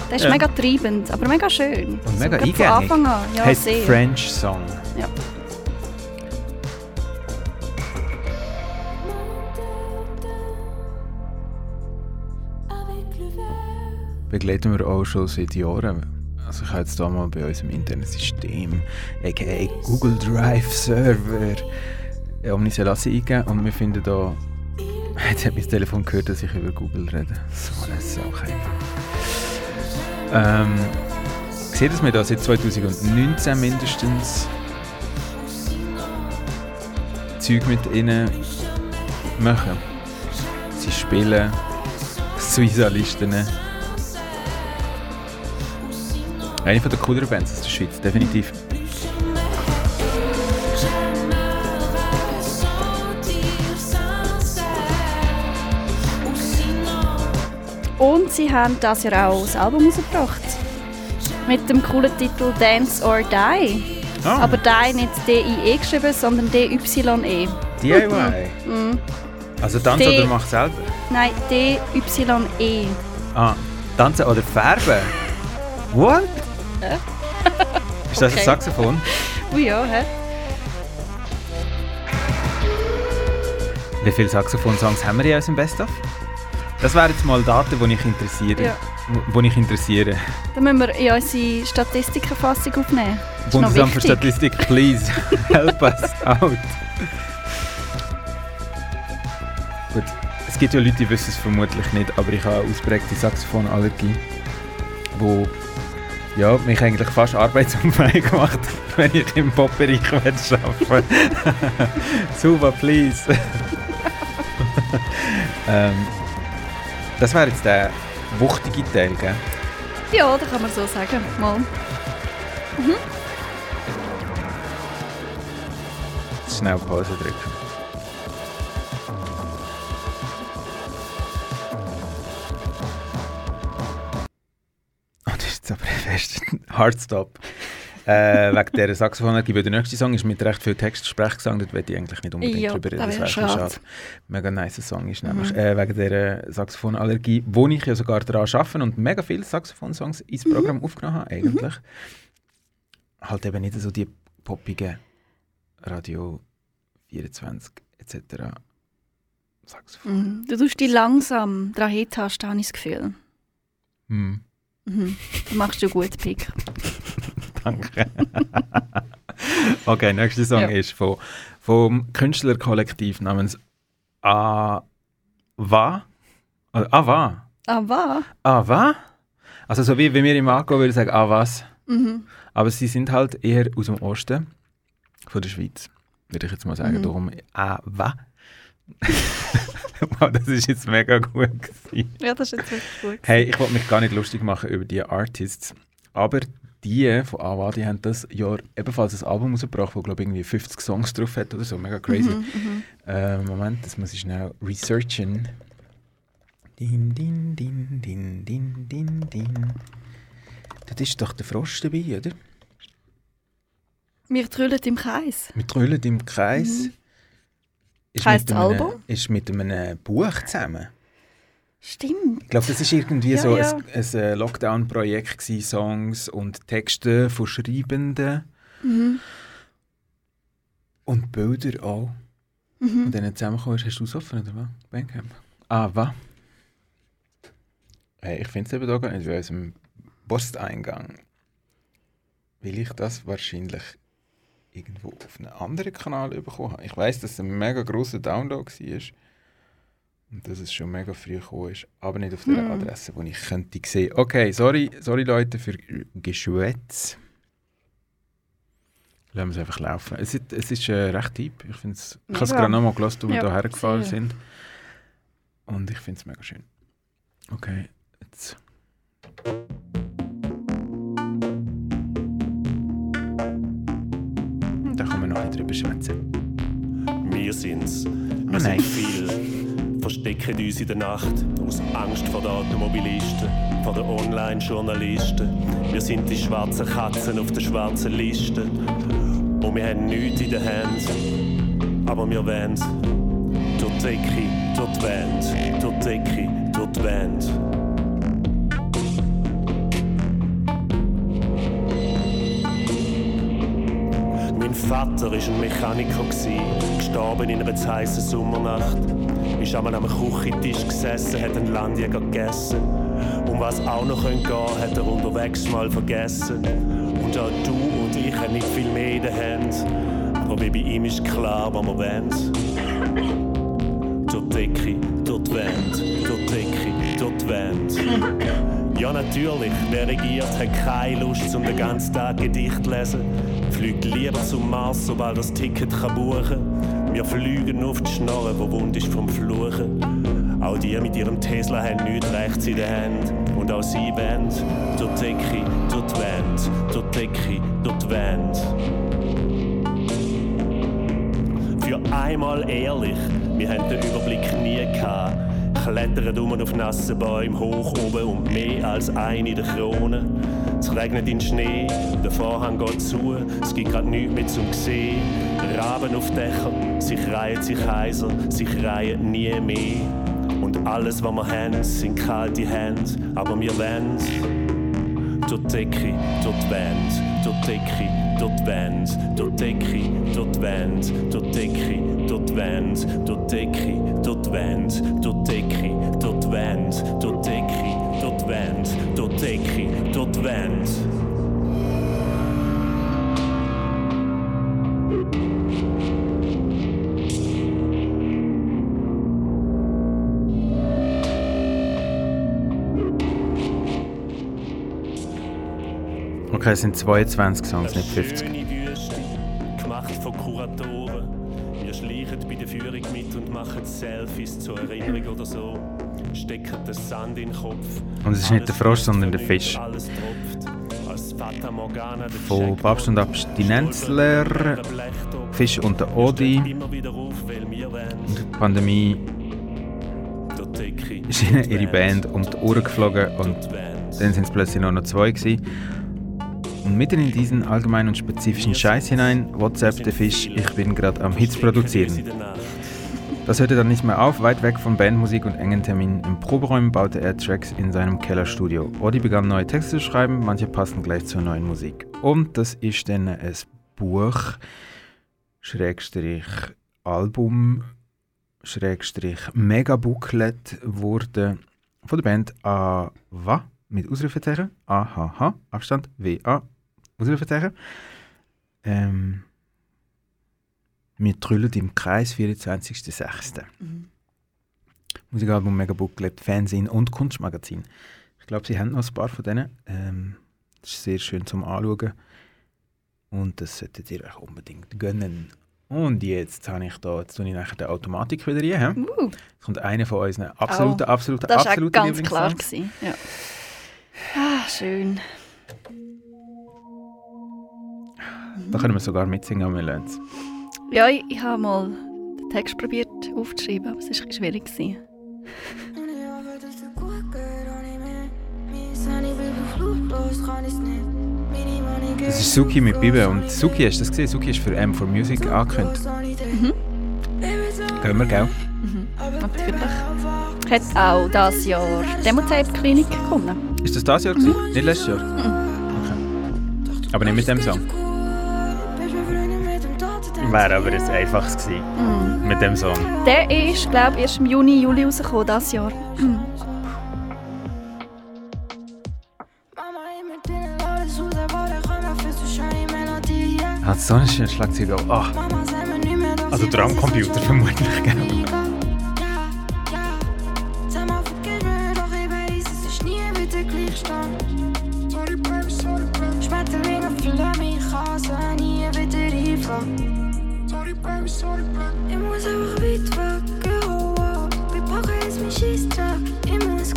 Der ist Ja. mega treibend, aber mega schön. Und mega so. Von Anfang an, ja, heißt sehr. French Song. Ja. Begleiten wir auch schon seit Jahren. Also ich habe jetzt hier mal bei unserem internen System, aka Google Drive Server, äh, Omni Selassie eingegeben und wir finden da, (laughs) jetzt hat mein Telefon gehört, dass ich über Google rede. So eine Sache. Ähm, sehe, dass wir da seit 2019 mindestens Zeug mit ihnen machen. Sie spielen Suiza-Listen. Eine von der cooleren Bands aus der Schweiz, definitiv. Und sie haben das Jahr auch das Album rausgebracht. Mit dem coolen Titel Dance or Die. Ah, Aber Die nicht D-I-E geschrieben, sondern D-Y-E. DIY. Mhm. Also tanzen oder mach selber? Nein, D-Y-E. Ah, tanzen oder färben? What? Ist das Okay. ein Saxophon? Oh ja, hä? Wie viele Saxophon-Songs haben wir in unserem Best-of? Das wären jetzt mal Daten, die ich interessiere. Ja. Wo ich interessiere. Dann müssen wir in unsere Statistikerfassung aufnehmen. Bundesamt für. Statistik, please, (laughs) help us out. Gut, es gibt ja Leute, die wissen es vermutlich nicht, aber ich habe eine ausprägte Saxophonallergie, wo ja, mich eigentlich fast arbeitsunfähig macht, (laughs) wenn ich im Pop-Bereich arbeiten. (laughs) Super, please. (laughs) ähm, das wäre jetzt der wuchtige Teil, gell? Ja, das kann man so sagen. Mal. Schnell Pause drücken. Jetzt aber (laughs) fest. Hardstop. äh, wegen dieser Saxophonergie, weil der nächste Song ist mit recht viel Text Sprechgesang, dort möchte ich eigentlich nicht unbedingt Ja, drüber reden, das wäre bisschen schade. Mega nice Song ist nämlich, Mhm. äh, wegen dieser Saxophonallergie, wo ich ja sogar daran arbeite und mega viele Saxophon-Songs ins Mhm. Programm aufgenommen habe, eigentlich. Halt eben nicht so die poppigen Radio 24 etc. Saxophon. Mhm. Du tust dich langsam daran hintasten, habe ich das Gefühl. Hm. Mhm. Du machst du gut, Pick. (laughs) Danke. okay, nächster Song Ja. ist von, vom Künstlerkollektiv namens Ava. Ava. Aber. Ava? Also so wie wenn wir im Anko würden sagen Avas. Mhm. Aber sie sind halt eher aus dem Osten von der Schweiz. Würde ich jetzt mal sagen. Mhm. Darum Ava. (laughs) (laughs) wow, das ist jetzt mega gut gewesen. Ja, das ist jetzt wirklich gut. Hey, ich wollte mich gar nicht lustig machen über die Artists, aber die von Ava, die haben das Jahr ebenfalls ein Album rausgebracht, das glaube ich irgendwie 50 Songs drauf hat oder so, mega crazy. Mhm. Äh, Moment, das muss ich schnell researchen. Din, din, din, din, din, din, din. Das ist doch der Frosch dabei, oder? Wir trüllen im Kreis. Wir trüllen im Kreis. Mhm. Ist Heisst mit das einem- Album? Ist mit einem Buch zusammen. Stimmt. Ich glaube, das ist irgendwie Ja, so ja. ein, ein äh, Lockdown-Projekt Songs und Texte von Schreibenden Mhm. und Bilder auch. Mhm. Und dann zusammengekommen hast du es offen, oder was? Bandcamp? Ah, was? Hey, ich finde es eben da gar nicht bei unserem Posteingang. Weil ich das wahrscheinlich irgendwo auf einem anderen Kanal bekommen habe. Ich weiß, dass es ein mega grosser Download war. Und dass es schon mega früh gekommen ist. Aber nicht auf der Hm. Adresse, die ich könnte sehen. Okay, sorry, sorry Leute für Geschwätz. Lassen wir es einfach laufen. Es ist, es ist äh, recht deep. Ich, find's- ich habe es gerade nochmal gelassen, als wir Ja, hierher gefahren sind. Und ich finde es mega schön. Okay, jetzt. Bisschen drüber schwätzen. Wir sind's. Wir Oh sind viel. Verstecken uns in der Nacht aus Angst vor den Automobilisten, vor den Online-Journalisten. Wir sind die schwarzen Katzen auf der schwarzen Liste. Und wir haben nichts in den Händen. Aber wir wollen's. Durch die Decke, durch die Wand, durch die Decke, durch die Wand. Vater war ein Mechaniker, gestorben in einer heißen Sommernacht. Ist einmal am Küchentisch gesessen, hat einen Landjäger gegessen. Um was auch noch gehen könnte, hat er unterwegs mal vergessen. Und auch du und ich haben nicht viel mehr in den Händen. Aber wie bei ihm ist klar, was wir wollen. Durch die Decke, durch die Wand, durch die Decke, durch Wand. Ja, natürlich, wer regiert, hat keine Lust, um den ganzen Tag Gedicht zu lesen. Fliegt lieber zum Mars, sobald das Ticket kann buchen. Wir fliegen auf die Schnorre, wo wund ist vom Fluchen. Auch die mit ihrem Tesla haben nichts rechts in den Händen. Und auch sie wollen die Decke, durch die Wand, durch Decke, durch die Wand. Für einmal ehrlich, wir haben den Überblick nie gehabt. klettern um auf nassen Bäumen hoch oben und mehr als eine in der Krone. Es regnet in Schnee, der Vorhang geht zu, es gibt grad nichts mehr zum sehen. Raben auf Dächern, sich reihen sich heiser, sich reihen nie mehr. Und alles, was wir haben, sind kalte Hände, aber wir wollen durch die Decke, durch die Wand, durch die Decke, durch die Wand, durch die Decke, durch die Wand, durch die Decke, durch die Wand, durch die Decke, durch Wand, Wand. Okay, es sind 22 Songs, nicht 50. Schöne Wüste, gemacht von Kuratoren. Wir schleichen bei der Führung mit und machen Selfies zur Erinnerung oder so. Stecken den Sand in den Kopf. Und es ist nicht der Frosch, sondern der Fisch. Der Von Papst und. Abstinenzler. Fisch und der Odi. die Pandemie (laughs) ist ihnen ihre Band um die Ohren geflogen und dann sind es plötzlich nur noch zwei gewesen. Und mitten in diesen allgemeinen und spezifischen Scheiß hinein, WhatsApp der Fisch, ich bin gerade am Hits produzieren. Das hörte dann nicht mehr auf. Weit weg von Bandmusik und engen Terminen im Proberäumen baute er Tracks in seinem Kellerstudio. Odi begann neue Texte zu schreiben, manche passen gleich zur neuen Musik. Und das ist dann ein Buch, Schrägstrich Album, Schrägstrich Megabooklet wurde von der Band AWA mit Ausrufezeichen, AHH, Abstand, WA, Ausrufezeichen. Ähm, wir trüllen im Kreis, 24.06. Musikalbum Megabooklet, Fernsehen und Kunstmagazin. Ich glaube, sie haben noch ein paar von denen. Ähm, das ist sehr schön zum Anschauen. Und das solltet ihr euch unbedingt gönnen. Und jetzt habe ich da, jetzt tue ich nachher die Automatik wieder rein. Uh, Jetzt kommt einer von unseren absoluten, absoluten, das war auch absoluten ganz klar. Gewesen. Ja. Ah, schön. Da können wir sogar mitsingen, aber wir lernen es. Ja, ich, ich habe mal den Text probiert aufzuschreiben, aber es war schwierig. Gewesen. Das ist Suki mit Bibe und Suki, hast du das gesehen? Suki ist für M for Music angekündigt. Gehen wir, gell? Natürlich. Hat auch dieses Jahr Demotape Klinik gewonnen. Ist das das Jahr gewesen? Nicht letztes Jahr? Okay. Aber nicht mit dem Song. Wäre aber ein einfaches gewesen. Mit dem Song. Der ist, glaube ich, erst im Juni, Juli rausgekommen, dieses Jahr. Hat so ein schönes Schlagzeug auch. Ah, also Drumcomputer vermutlich, gell? Einfangen. Ich muss einfach weit weg, oh, oh. Mein Scheissdreck, ich muss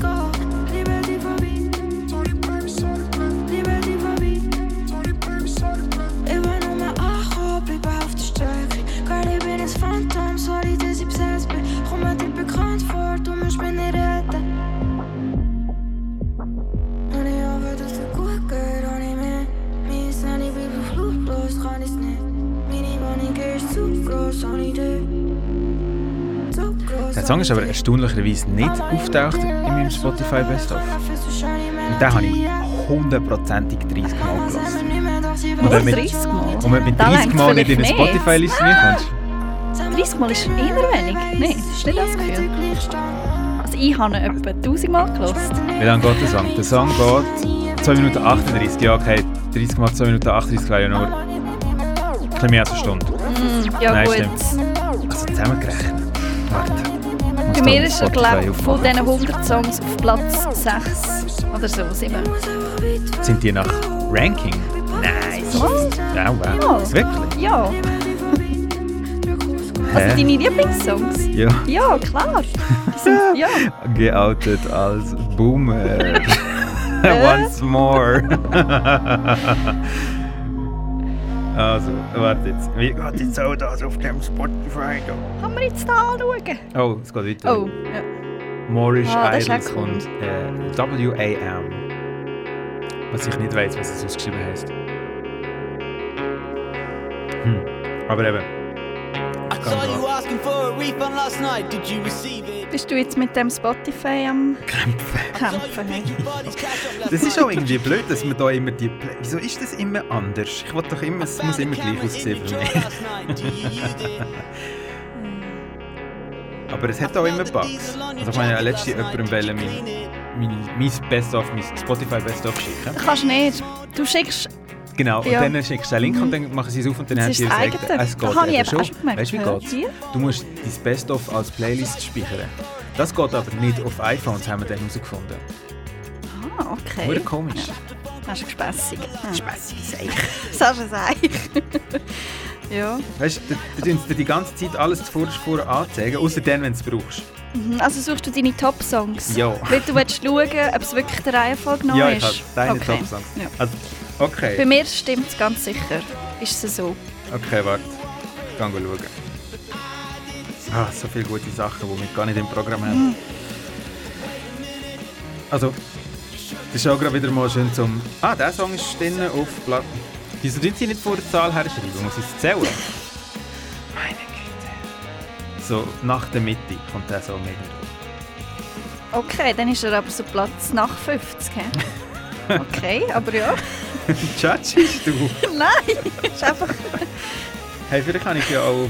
Der Song ist aber erstaunlicherweise nicht auftaucht in meinem Spotify Best of. Und den habe ich hundertprozentig 30 Mal gelassen. Und wenn mit, 30 Mal? und wenn du mit Da 30 reicht's Mal nicht in eine. Spotify-Liste reinkommst, 30 Mal ist eher wenig. Nein, das ist nicht das Gefühl. Also ich habe ihn etwa 1000 Mal gehört. wie lange geht der Song? Der Song geht 2 Minuten 38. Ja, okay, 30 mal 2 Minuten 38 wäre ja nur bisschen mehr als eine Stunde. Ja Nein, gut. stimmt. Also zusammengerechnet. Warte. Bei mir ist er, glaube ich, von diesen 100 Songs auf Platz 6 oder so, 7. Sind die nach Ranking? Nice. Was? Ja, wow. Ja. Wirklich? Ja. Also deine Lieblingssongs? Ja. Ja, klar. Sind, (laughs) ja. Geoutet als Boomer. (laughs) (laughs) Once more. Also, warte jetzt. Wie geht jetzt auch das auf dem Spotify? Kann man jetzt da anschauen? Oh, es geht weiter. Oh, ja. Moorish Ah, Idols und äh, WAM. Was ich nicht weiß, was es ausgeschrieben heißt. Hm. Aber eben. I saw you asking for a refund last night. Did you receive it? Bist du jetzt mit dem Spotify am Kämpfen. Kämpfen? Das ist auch irgendwie blöd, dass man da immer die. Play Wieso ist das immer anders? Ich will doch immer, es muss immer gleich aussehen für mich. (laughs) Aber es hat auch immer Bugs. Also ich meine, ja letztens jemandem wollen mein, mein, mein Best-of, mein Spotify Best-of schicken. Kannst nicht. Du schickst. Genau, Ja. und dann schickst du den Link und dann machen sie es auf und dann Das haben sie gesagt, es geht ich eben eben schon. Weißt du, wie Ja. geht's? Hier? Du musst dein Best-of als Playlist speichern. Das geht aber nicht auf iPhones, haben wir dann herausgefunden. Ah, okay. Wurde komisch. Das ist gespässig. Ja. Spässige Sache. (laughs) Das ist ein Seich. ja. Weißt du, du dir die ganze Zeit alles zuvorderst vor anzeigen, außer dann, wenn du es brauchst. Mhm, Also suchst du deine Top-Songs? Ja. Weil du willst schauen, ob es wirklich der Reihenfolge noch ja, ist? ich habe deine okay. Top-Songs. Ja. Also, Bei okay. mir stimmt es ganz sicher. Ist es so? Okay, warte. Ich gehe schauen. Ah, so viele gute Sachen, die wir gar nicht im Programm haben. Also, das ist auch gerade wieder mal schön zum... Ah, der Song ist drin auf Platte. Wieso tun sie nicht vor der Zahl herschreiben? Muss ich es zählen? Meine Güte. So, nach der Mitte kommt der Song irgendwo. Okay, dann ist er aber so Platz nach 50. hä? (laughs) Okay, aber ja. (laughs) Judgest du? (laughs) Nein, ist einfach. Hey, vielleicht kann ich ja auch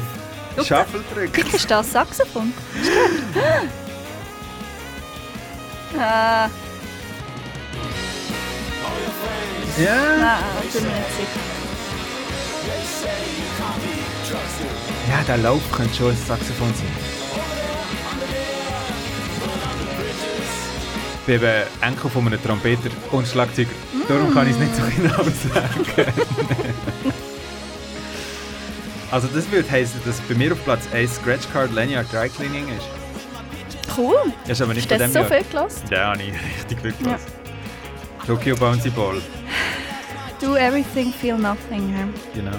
auf. Shuffle drücken. Ist das Saxophon? Ah, Ja. nein, bin mir nicht sicher. Ja, der Lauf könnte schon ein Saxophon sein. Bin eben Enkel von einem Trompeter und Schlagzeuger. Darum kann ich es nicht so genau (laughs) sagen. also das würde heißen, dass bei mir auf Platz 1 Scratch Card Lanyard Dry Cleaning ist. Cool. Ist aber nicht von das so Jahr. viel gelassen? Ja, habe ich richtig gut gelassen. Tokyo Bouncy Ball, Do everything, feel nothing. genau.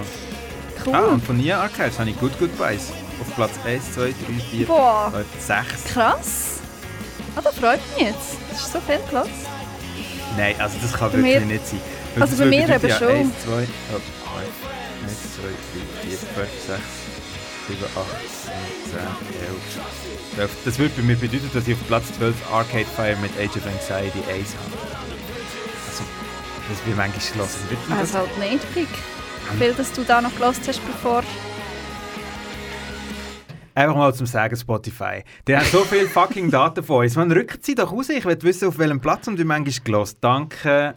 Cool. Ah, und von Nia Archives habe ich Good Goodbyes. Auf Platz 1, 2, 3, 4, Boah, 5, 6. krass. Ah, das freut mich jetzt. Das ist so viel gelassen. Nein, also das kann wirklich mir- nicht sein. Weil also bei mir eben ja, schon. 1, 2, oh, 1, 2, 3, 4, 5, 6, 7, 8, 9, 10, 11, 12. Das würde bei mir bedeuten, dass ich auf Platz 12 Arcade Fire mit Age of Anxiety 1 habe. Also, das wird manchmal das? Also halt nicht, Rick. Viel, dass du da noch gelassen hast, bevor... Einfach mal zum Sagen Spotify. Die haben so viele (laughs) fucking Daten von uns. Man rückt sie doch raus. Ich will wissen, auf welchem Platz und wie manchmal gelost. Danke.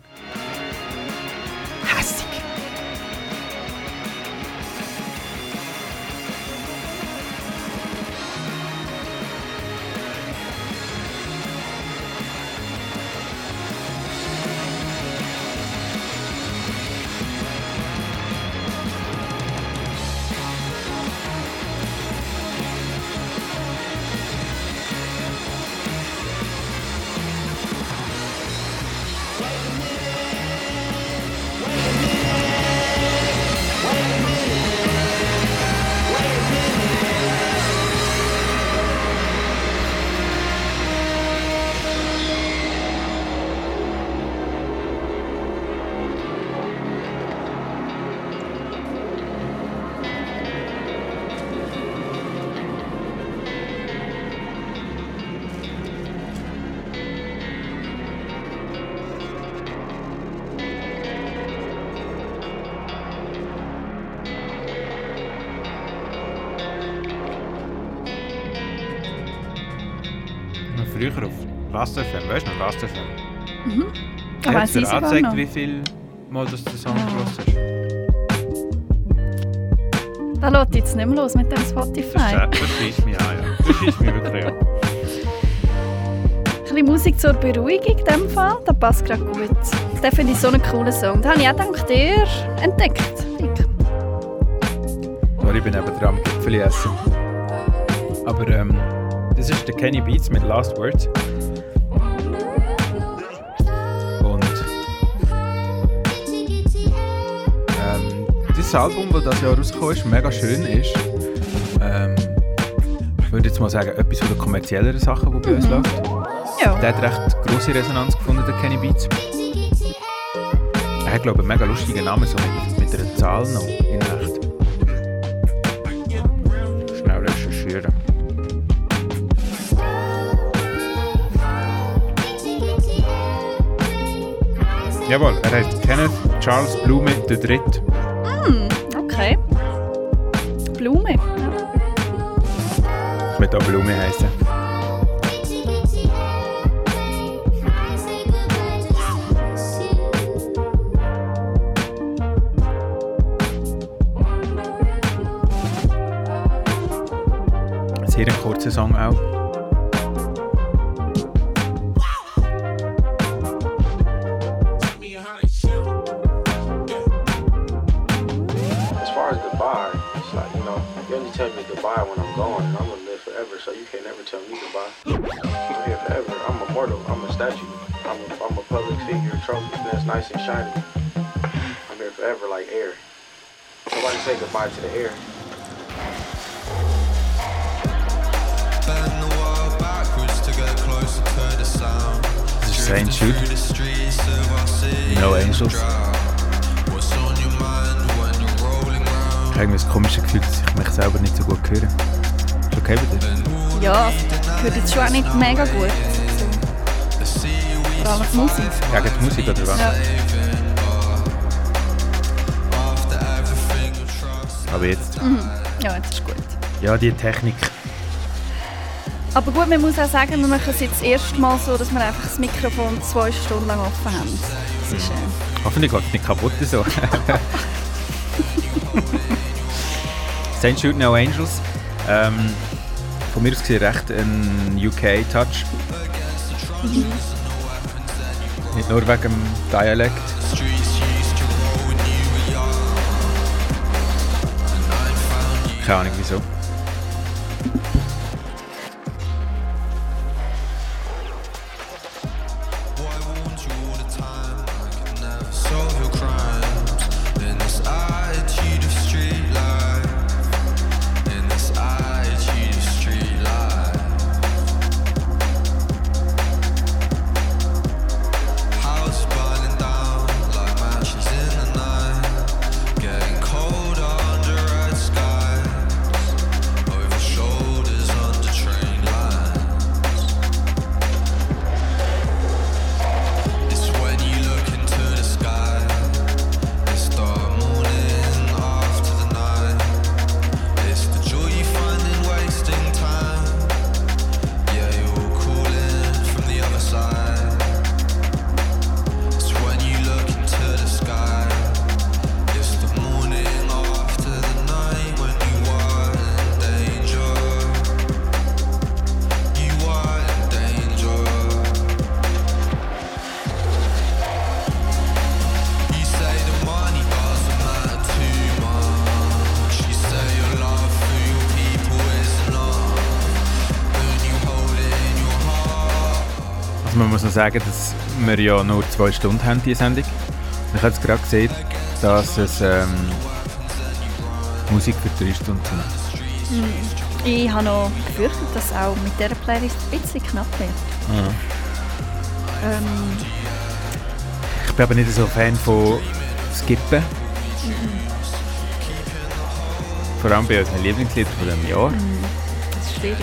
Hat sogar angezeigt, wie viel Mal das der Song Ah. hast? Da lässt jetzt nicht mehr los mit dem Das, Spotify. das schießt mich an, ja. Das schießt mich wirklich an. Ein bisschen Musik zur Beruhigung in dem Fall, das passt gerade gut. Den finde ich so einen coolen Song. Den habe ich auch dank dir entdeckt. Sorry, ich bin eben dran am Gipfeli essen. Aber ähm, das ist der Kenny Beats mit Last Words. Dieses Album, das das Jahr rausgekommen ist, mega schön ist. Ähm, ich würde jetzt mal sagen, etwas von den kommerzielleren Sachen, die bei uns läuft. Ja. Der hat recht grosse Resonanz gefunden, der Kenny Beats. Er hat, glaube ich, einen mega lustigen Namen, so mit, mit einer Zahl noch in echt. Schnell recherchieren. Jawohl, er heißt Kenneth Charles Blume der What's on your mind when you're rolling round? Ich habe irgendwie das komische Gefühl, dass ich mich selber nicht so gut höre. Ist okay bei dir? Ja, ich höre jetzt schon auch nicht mega gut. Vor allem die Musik. Gegen die Musik oder was? Ja. Jetzt. ja, jetzt ist gut. Ja, die Technik. Aber gut, man muss auch sagen, wir machen es jetzt das erste Mal so, dass wir einfach das Mikrofon zwei Stunden lang offen haben. Das ist, äh, Hoffentlich geht es nicht kaputt so. (laughs) Saint Jude No Angels. Ähm, von mir aus gesehen recht ein UK-Touch. Nicht nur wegen dem Dialekt. Keine Ahnung wieso. Sagen, dass wir ja nur zwei Stunden haben, diese Sendung. Und Ich habe jetzt gerade gesehen, dass es ähm, Musik für drei Stunden sind. ich habe noch befürchtet, dass auch mit dieser Playlist ein bisschen knapp wird. Ähm, Ich bin aber nicht so ein Fan von Skippen. Vor allem bei unseren Lieblingsliedern von diesem Jahr. das ist schwierig.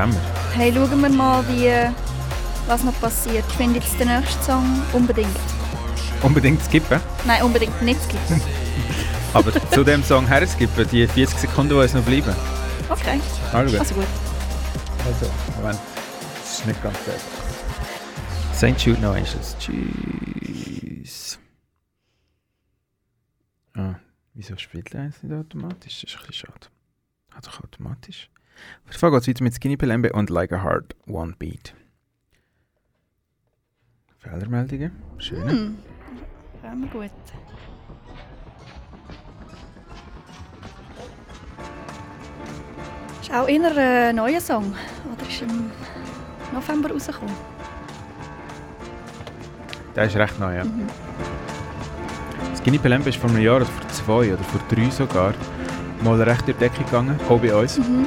Wenn wir. Hey, schauen wir mal, wie, was noch passiert. Ich finde jetzt den nächsten Song unbedingt. Unbedingt skippen. Nein, unbedingt nicht skippen. (laughs) Aber zu dem Song her skippen, die 40 Sekunden, die uns noch bleiben. Okay, Anschauen. also gut. Also, Moment. Das ist nicht ganz einfach. St. Jude No Angels. Tschüss. Ah, wieso spielt er jetzt nicht automatisch? Das ist ein bisschen schade. Hat doch automatisch. Auf jeden Fall geht es weiter mit Skinny Pelembe und Like a Heart One Beat. Fehlermeldungen. Schön. Hm. Immer gut. Ist auch eher ein neuer Song. Oder ist im November rausgekommen? Der ist recht neu, ja. Skinny Pelembe ist vor einem Jahr oder vor zwei oder vor drei sogar mal recht durch die Decke gegangen, auch bei uns. Mhm.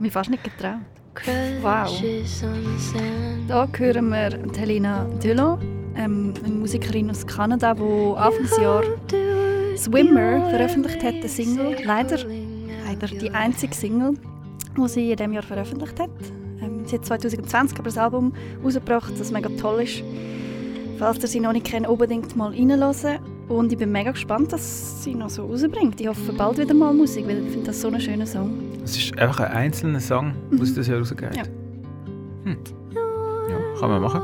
mich fast nicht getraut. Wow. Da hören wir Helena Dillon, ähm, eine Musikerin aus Kanada, die Anfangs Jahr Swimmer veröffentlicht hat, eine Single. Leider, leider die einzige Single, die sie in diesem Jahr veröffentlicht hat. Ähm, sie hat 2020 aber das Album rausgebracht, das mega toll ist. Falls ihr sie noch nicht kennt, unbedingt mal reinhören. Und ich bin mega gespannt, dass sie noch so rausbringt. Ich hoffe bald wieder mal Musik, weil ich finde das so einen schönen Song. Es ist einfach ein einzelner Song, mhm. aus das Jahr rausgeht. Ja. Hm. ja. Kann man machen.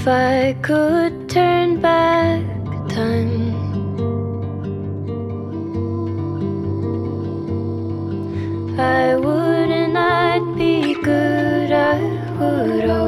If I could turn back time, I wouldn't. I'd be good. I would.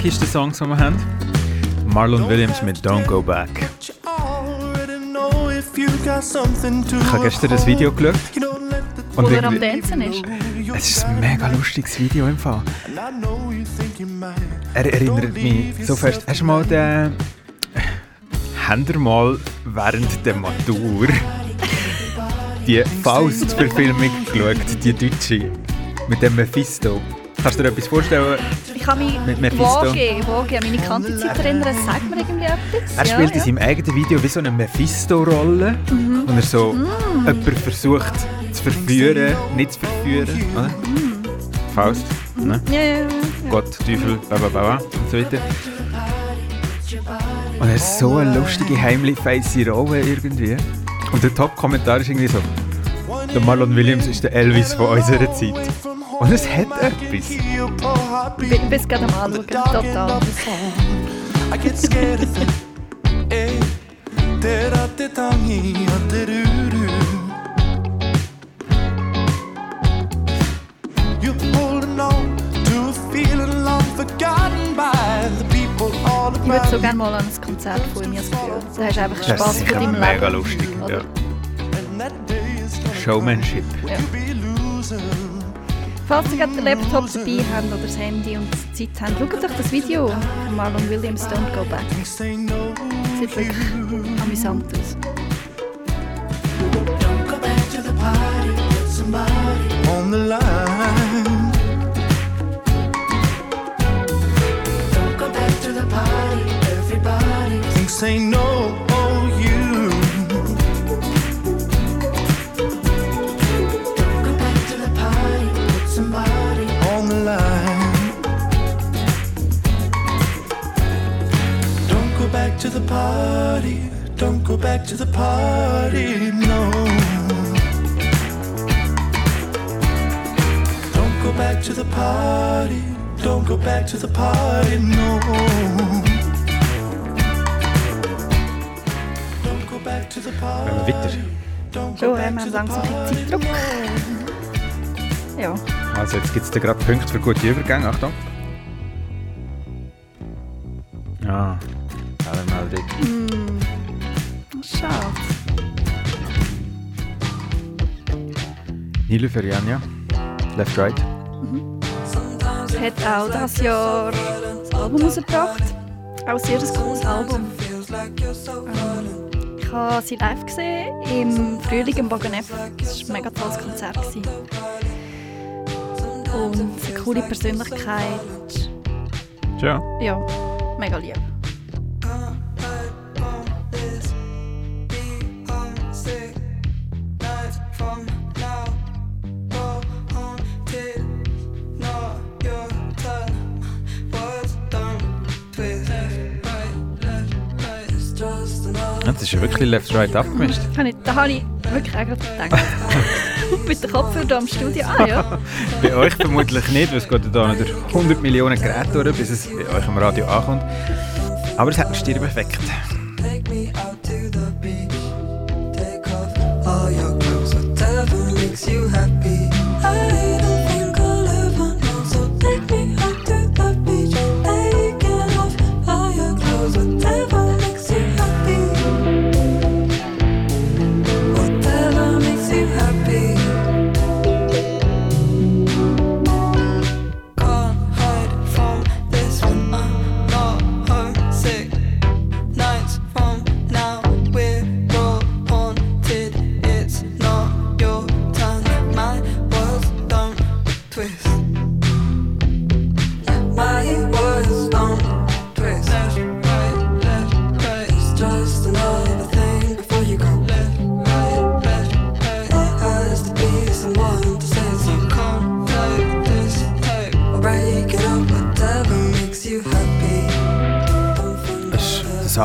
Funkiesten Songs, die wir haben. Marlon Williams mit Don't Go Back. Ich habe gestern das Video geschaut. Wo Und er am Dancen ist. es ist ein mega lustiges Video im Fall. Er erinnert mich so fest. Hast du mal den. Habt ihr mal während der Matur die Faust-Verfilmung geschaut, die deutsche, mit dem Mephisto? Kannst du dir etwas vorstellen? Ich kann mich Mit Mephisto. vage, vage an meine Kanti-Zeit erinnern. Sagt mir irgendwie etwas? Er Ja, spielt in ja. seinem eigenen Video wie so eine Mephisto-Rolle, Mhm. und er so Mm. jemanden versucht zu verführen, nicht zu verführen. Oder? Faust, ne? Ja, ja, ja. Gott, Teufel, bla bla bla und so weiter. Und er ist so eine lustige, heimliche Rolle irgendwie. Und der Top-Kommentar ist irgendwie so, der Marlon Williams ist der Elvis von unserer Zeit. Und es hat etwas. Ich bin- ich bin es gerade am Anschauen. Total. I get scared of it. Eh, da-da-da-da-ngi, da-da-doo-doo. You're holding on to a feeling long forgotten by the people all Ich würde so around gerne mal an ein Konzert von ihm das Gefühl. Da hast du einfach Das ist Spass von sicher deinem mega Leben. lustig. Oder? Ja. Showmanship. Ja. Falls ihr gerade den Laptop dabei habt oder das Handy und Zeit habt, schaut euch das Video von Marlon Williams Don't Go Back. Sieht wirklich amüsant aus. on the line. Don't go back to the party, everybody. Thinks they to the party. Don't go back to the party, no. Don't go back to the party. Don't go back to the party, no. Don't go back to the party. Haben to the langsam ein bisschen Zeitdruck. Ja. Also jetzt gibt es da gerade Punkte für gute Übergänge. Achtung. Ah, Fehlermeldung. Hm. Schade. Nilo Feriania, Left Right. Hat auch dieses Jahr ein Album rausgebracht. Auch ein sehr cooles Album. Ähm, Ich habe sie live gesehen im Frühling im Bogenef. Es war ein mega tolles Konzert. gewesen. Und eine coole Persönlichkeit. Ja. Ja, mega lieb. Ist ja wirklich Left Right abgemischt. Ich- Da habe ich wirklich auch gerade gedacht. (laughs) Mit dem Kopfhörer hier am Studio. Ah ja. Bei euch vermutlich nicht, weil es geht ja da durch 100 Millionen Geräte durch, bis es bei euch am Radio ankommt. Aber es hat einen Stirneffekt. Take me out to the beach. Take off all your clothes, whatever makes you happy. I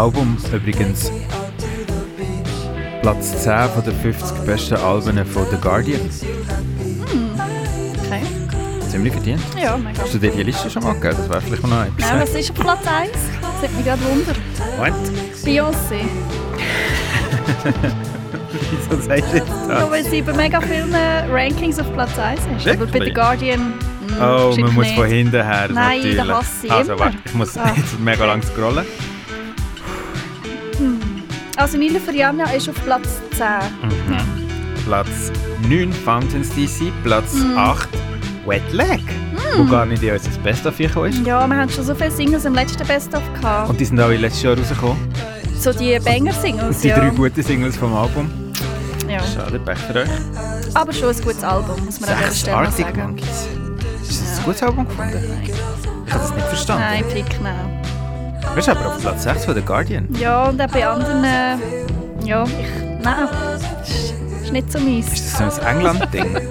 Album übrigens Platz 10 von den 50 besten Alben von The Guardian. Hm. Okay. Ziemlich verdient. Ja, mega. Hast du dir die Liste schon mal gegeben? Das wäre vielleicht noch Nein, etwas. was ist auf Platz 1? Das hat mich gerade Wunder. Moment. Beyoncé. (laughs) Wieso sagst du jetzt das? weil sie bei mega vielen Rankings auf Platz 1 ist. Aber bei Wirklich? The Guardian. mm, Oh, wahrscheinlich man muss nicht. von hinten her. Nein, natürlich. den hasse ich Also, immer. warte, ich muss Ah. jetzt mega lang scrollen. Also Nilo Fariana ist auf Platz 10. Mhm. Platz 9 Fountains DC, Platz Mhm. 8 Wet Leg, Mhm. wo gar nicht in unser Best-of gekommen ist. Ja, wir haben schon so viele Singles im letzten Best-of gehabt. Und die sind alle letztes Jahr rausgekommen. so die Banger-Singles, Die ja. drei guten Singles vom Album. ja. Schade, Pech für euch. Aber schon ein gutes Album, muss man an dieser Sechs Stelle Arctic sagen. Monkeys. Ist das ein gutes Album gefunden? Ich habe das nicht verstanden. Nein, Fick, nein. Du bist aber auf Platz 6 von The Guardian. Ja, und auch bei anderen... Äh, ja, ich... Nein, ist, ist nicht so meins. Ist das so ein England-Ding? (laughs) Sind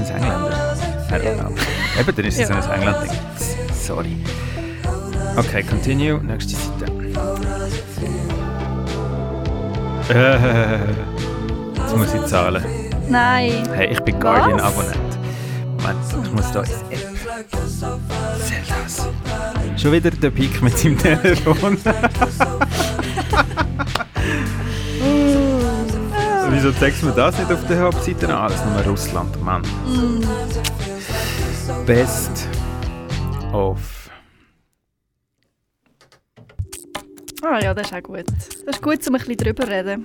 das Engländer? Don't know. Eben, dann ist es Ja. so ein England-Ding. Sorry. Okay, continue. Nächste Seite. Äh, jetzt muss ich zahlen. Nein. Hey, ich bin? Guardian-Abonnent. Moment, ich muss da ins App. Zeldas. Schon wieder der Pik mit seinem Telefon. Wieso zeigst du mir das nicht auf der Hauptseite an? Alles nur Russland, Mann. Mm. Best of. Ah ja, das ist auch gut. Das ist gut, um ein bisschen drüber zu reden.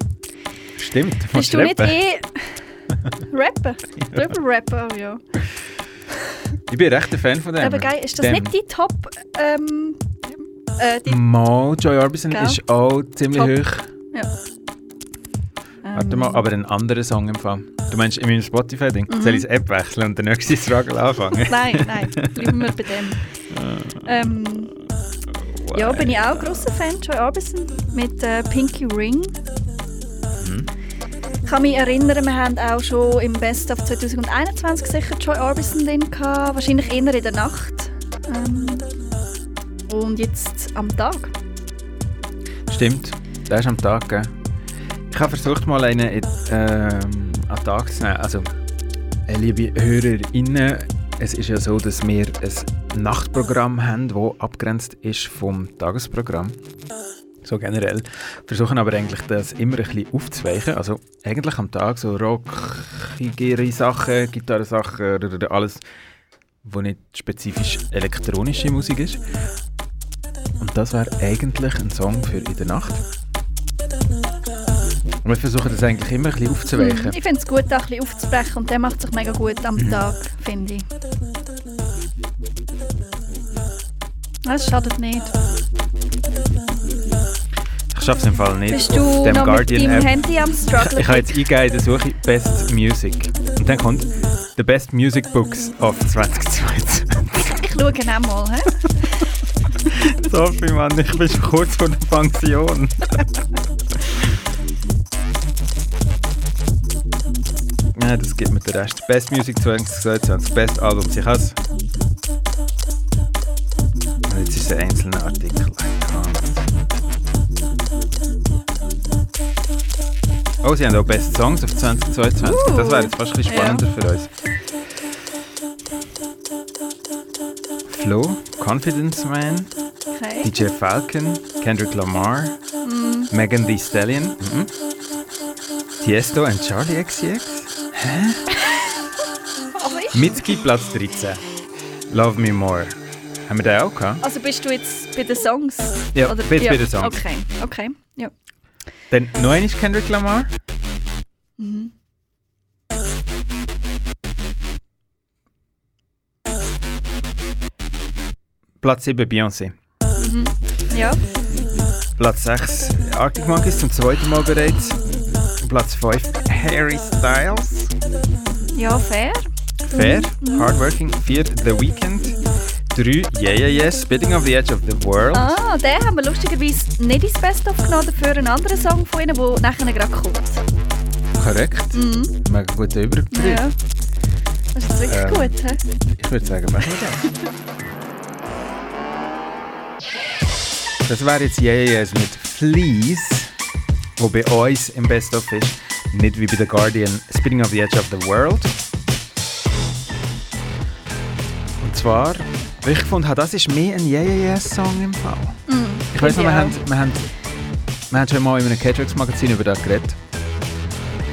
Stimmt. Bist du nicht eh... (laughs) Rappen? Ja. Drüber rappen, oh ja. Ich bin recht ein Fan von dem. Aber geil, ist das Dem. nicht die Top... Ähm, äh, die, Mo, Joy Orbison Gell? ist auch ziemlich Top. hoch. ja. Warte mal, aber ein anderer Song im Fall. Du meinst in meinem Spotify-Ding? Mhm. Soll ich das App wechseln und den nächsten Struggle anfangen? (laughs) Nein, nein, bleiben wir bei dem. Ähm, ja, bin ich auch ein grosser Fan, Joy Orbison, mit äh, Pinky Ring. Ich kann mich erinnern, wir haben auch schon im Best of 2021 sicher Joy Orbison drin gehabt, wahrscheinlich eher in der Nacht. Ähm, und jetzt am Tag. Stimmt, der ist am Tag. Gell? Ich habe versucht, mal einen in- ähm, an den Tag zu nehmen. Also, äh, liebe HörerInnen, es ist ja so, dass wir ein Nachtprogramm haben, das abgrenzt ist vom Tagesprogramm. So generell. Versuchen aber eigentlich das immer ein bisschen aufzuweichen. Also eigentlich am Tag so rockigere Sachen, Gitarrensachen, oder alles, wo nicht spezifisch elektronische Musik ist. Und das wäre eigentlich ein Song für in der Nacht. Und wir versuchen das eigentlich immer ein bisschen aufzuweichen. Ich finde es gut, da ein bisschen aufzubrechen und der macht sich mega gut am Mhm. Tag, finde ich. Das schadet nicht. Ich schaffe es im Fall nicht Bist auf du dem noch Guardian mit. Handy am Struggle? Ich habe jetzt eingegeben in Suche Best Music. Und dann kommt The Best Music Books of 2022. Ich schaue genau mal. He? (laughs) Sophie, Mann, ich bin schon kurz vor der Pension. (laughs) ja, das gibt mir den Rest. Best Music 2022, Best Albums. Ich has. Jetzt ist ein einzelner Artikel. Oh, sie haben auch Best Songs auf 2022. Das wäre jetzt fast ein bisschen Ja. spannender für uns. Flo, Confidence Man, Okay. DJ Falcon, Kendrick Lamar, Mm. Megan Thee Stallion, mhm. Tiesto und Charlie XCX. Hä? Mitski Platz 13. Love Me More. Haben wir den auch gehabt? Also bist du jetzt bei den Songs? Ja, bin jetzt bei den Songs. Okay, okay. Dann noch einmal Kendrick Lamar. Mhm. Platz 7 Beyoncé. Mhm. Ja. Platz 6 Arctic Monkeys zum zweiten Mal bereits. Platz 5 Harry Styles. Ja, fair. Fair. Mhm. Hardworking. 4 The Weeknd. 3 Yeah Yeah Yes. Spitting of the Edge of the World. Ah, den haben wir lustigerweise nicht ins Best of genommen, dafür einen anderen Song von ihnen, der nachher gerade kommt. Korrekt. Mhm. Mega guter Überblick. Ja. Das ist wirklich Ähm, gut, hä? Ich würde sagen, machen wir das. Das wäre jetzt Yeah Yeah Yes mit Fleas, wo bei uns im Best of ist, nicht wie bei The Guardian, Spinning of the Edge of the World. Und zwar, ich habe, das ist mehr ein Yeah Yeah Yeah Song im Fall. ich weiß noch, wir haben, wir, haben, wir haben schon mal in einem K-Tracks Magazin über das geredet.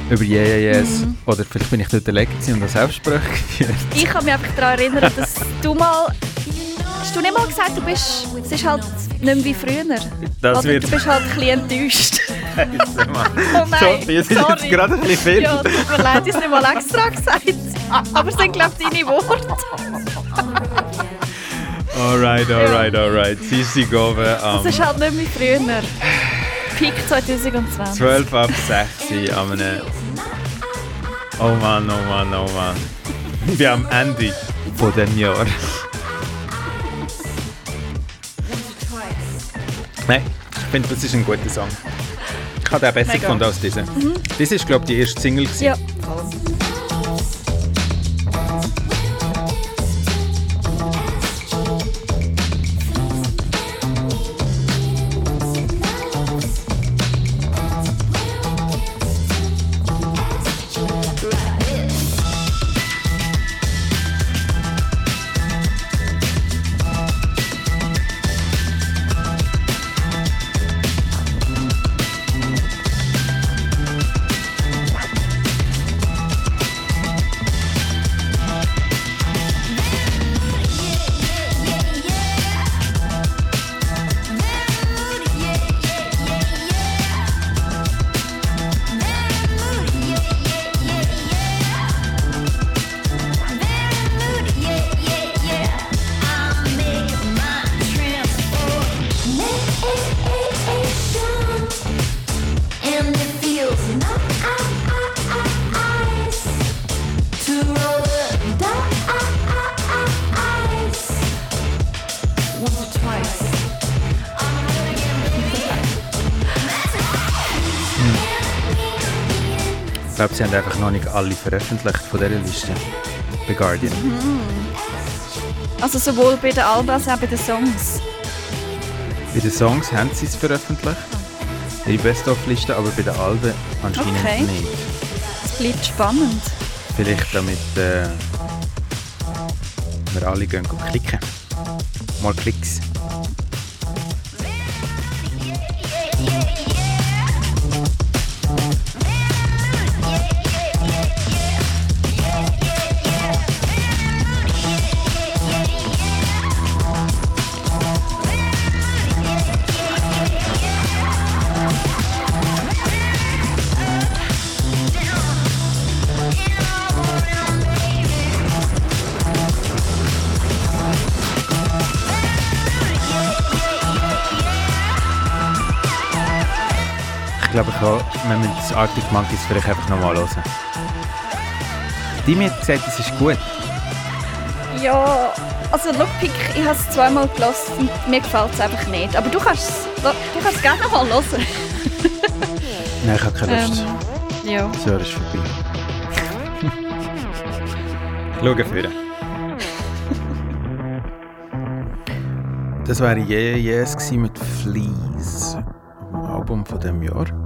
Über Yeah Yeah Yeahs. Mhm. Oder vielleicht bin ich dort gewesen und habe Selbstgespräche geführt. Ich kann mich einfach daran erinnern, dass du mal. Hast du nicht mal gesagt, du bist. Es ist halt nicht mehr wie früher? Das Oder wird- du bist halt ein bisschen enttäuscht. (laughs) oh nein, Sophie, es ist jetzt sorry. gerade ein bisschen viel. Ja, tut mir leid, ich habe es nicht mal extra gesagt. Aber es sind, glaube ich, deine Worte. Alright, alright, alright. Sissi Gove am Es ist halt nicht mehr früher. Peak 2020. 12 ab 6 am einem... Oh Mann, oh Mann, oh Mann. Ich bin am Ende von diesem Jahr. Nein, ich finde, das ist ein guter Song. Ich habe den besser Mega. gefunden als diesen. Mhm. Das ist, glaube ich, die erste Single. gewesen. Ja. Einfach noch nicht alle veröffentlicht von dieser Liste. Bei Guardian. Mhm. Also sowohl bei den Alben als auch bei den Songs. Bei den Songs haben sie es veröffentlicht. Die Best-of-Liste, aber bei den Alben anscheinend Okay. nicht. Es bleibt spannend. Vielleicht damit äh, wir alle gehen klicken. Mal Klicks. Arctic Monkeys vielleicht einfach nochmal hören. Die mir hat gesagt, es ist gut. Ja, also look, Pick, ich habe es zweimal gelassen und mir gefällt es einfach nicht. Aber du kannst es du kannst es gerne noch mal hören. Nein, ich habe keine Lust. Ähm, ja. Das Jahr ist vorbei. Schau führen. Das wäre Yeah Yes mit Fleas, dem Album von diesem Jahr.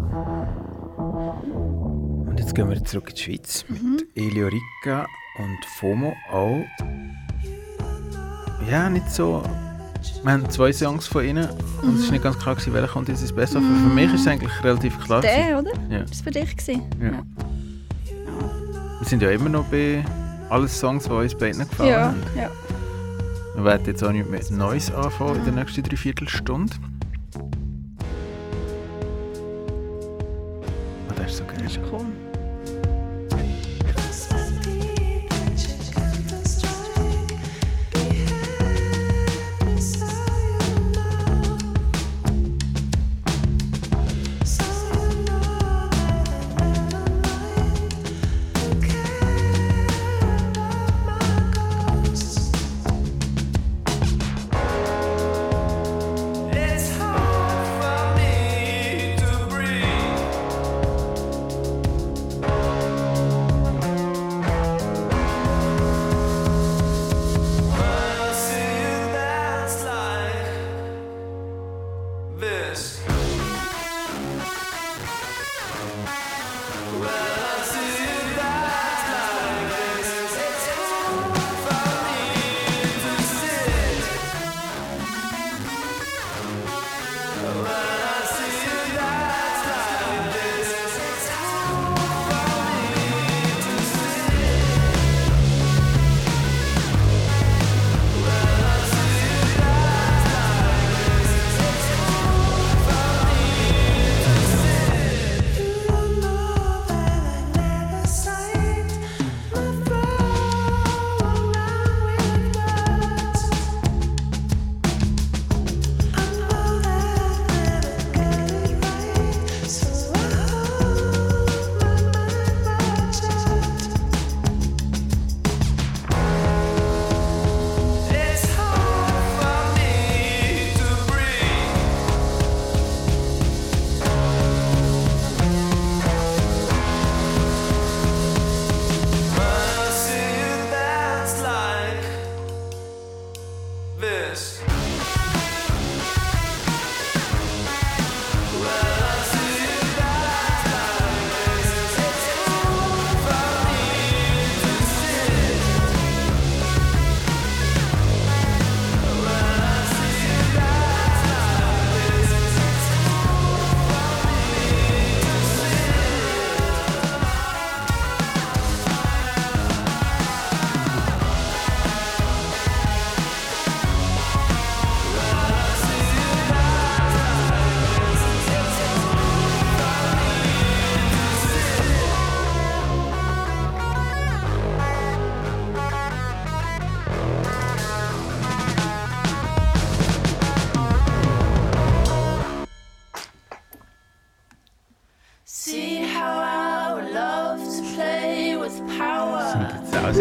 Und jetzt gehen wir zurück in die Schweiz mit Elio Ricca und FOMO auch. Ja, nicht so. Wir haben zwei Songs von ihnen und es ist nicht ganz klar, gewesen, welcher kommt jetzt Beste. Aber für mich ist es eigentlich relativ klar. Der, oder? Ja. Das war für dich. Gewesen. Ja. Wir sind ja immer noch bei allen Songs, die uns beiden gefallen Ja, haben. ja. Wir werden jetzt auch nicht mit Neues anfangen in der nächsten Dreiviertelstunde. Das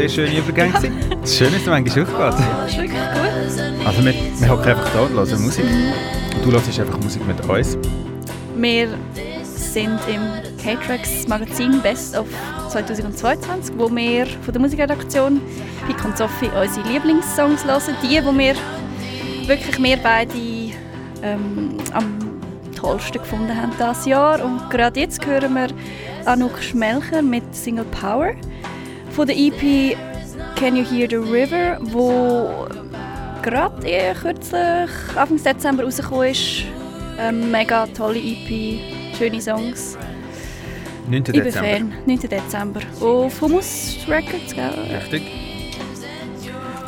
sehr schöne Übergänge. Das Schöne ist, manchmal aufgeht. Das ist wirklich gut. Also wir, wir hocken einfach da und hören Musik. Und du hörst einfach Musik mit uns. Wir sind im K-Tracks Magazin Best of 2022, wo wir von der Musikredaktion Pick und Sophie unsere Lieblingssongs hören. Die, die wir wirklich wir beide ähm, am tollsten gefunden haben dieses Jahr. Und gerade jetzt hören wir Anouk Schmelcher mit Single Power von der EP Can You Hear the River, wo gerade eher kürzlich, Anfang Dezember rausgekommen ist. Ähm, mega tolle EP, schöne Songs. 9. Ich Dezember. Fan, 9. Dezember. Auf Hummus Records, gell? Richtig.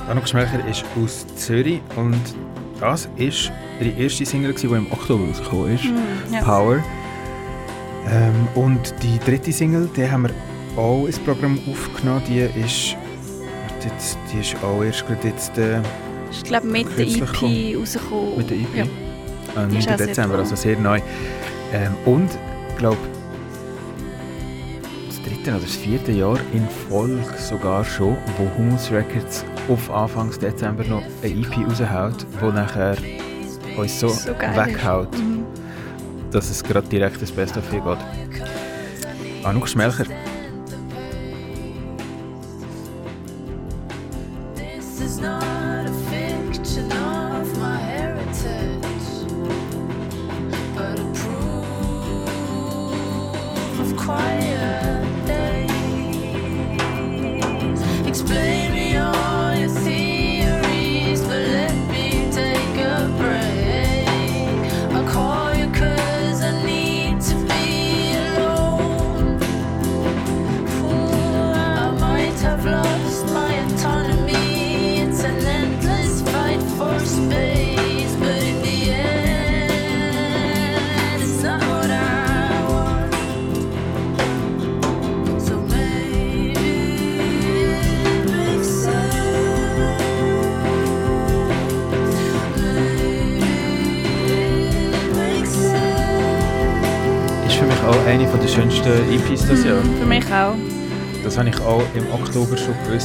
Anouk Schmelcher ist aus Zürich und das ist ihre erste Single, die im Oktober rausgekommen ist. Mm, ja. Power. Ähm, und die dritte Single, die haben wir auch ins Programm aufgenommen. Die ist, jetzt, die ist auch erst gerade jetzt äh, Ich glaube, mit der EP gekommen. rausgekommen. mit der EP. Ja. Äh, Die ist 9. auch sehr Dezember, also sehr neu. Ähm, und ich glaube, das dritte oder das vierte Jahr in Folge sogar schon, wo Humus Records auf Anfangs Dezember noch eine EP raushaut, wo nachher uns so, So weghaut, ist. Mhm. dass es gerade direkt das Beste auf ihr geht. Anouk Schmelcher.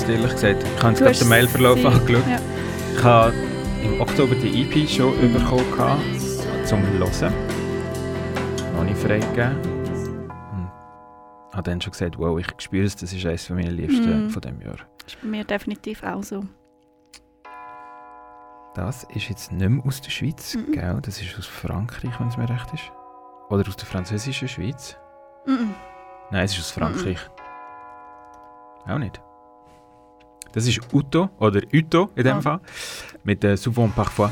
Gewusst, ehrlich gesagt. Ich habe gerade den Mailverlauf sie- angeschaut. Ja. Ich habe im Oktober die EP schon bekommen gehabt, zum Hören. Noch nicht freigegeben. Und habe dann schon gesagt, wow, ich spüre es, das ist eines meiner Liebsten Mhm. von diesem Jahr. Das ist bei mir definitiv auch so. Das ist jetzt nicht mehr aus der Schweiz, Mhm. gell? Das ist aus Frankreich, wenn es mir recht ist. Oder aus der französischen Schweiz. Mhm. Nein, es ist aus Frankreich. Auch nicht. Das ist Uto, oder Uto in dem Ah. Fall. Mit äh, Souvent Parfois.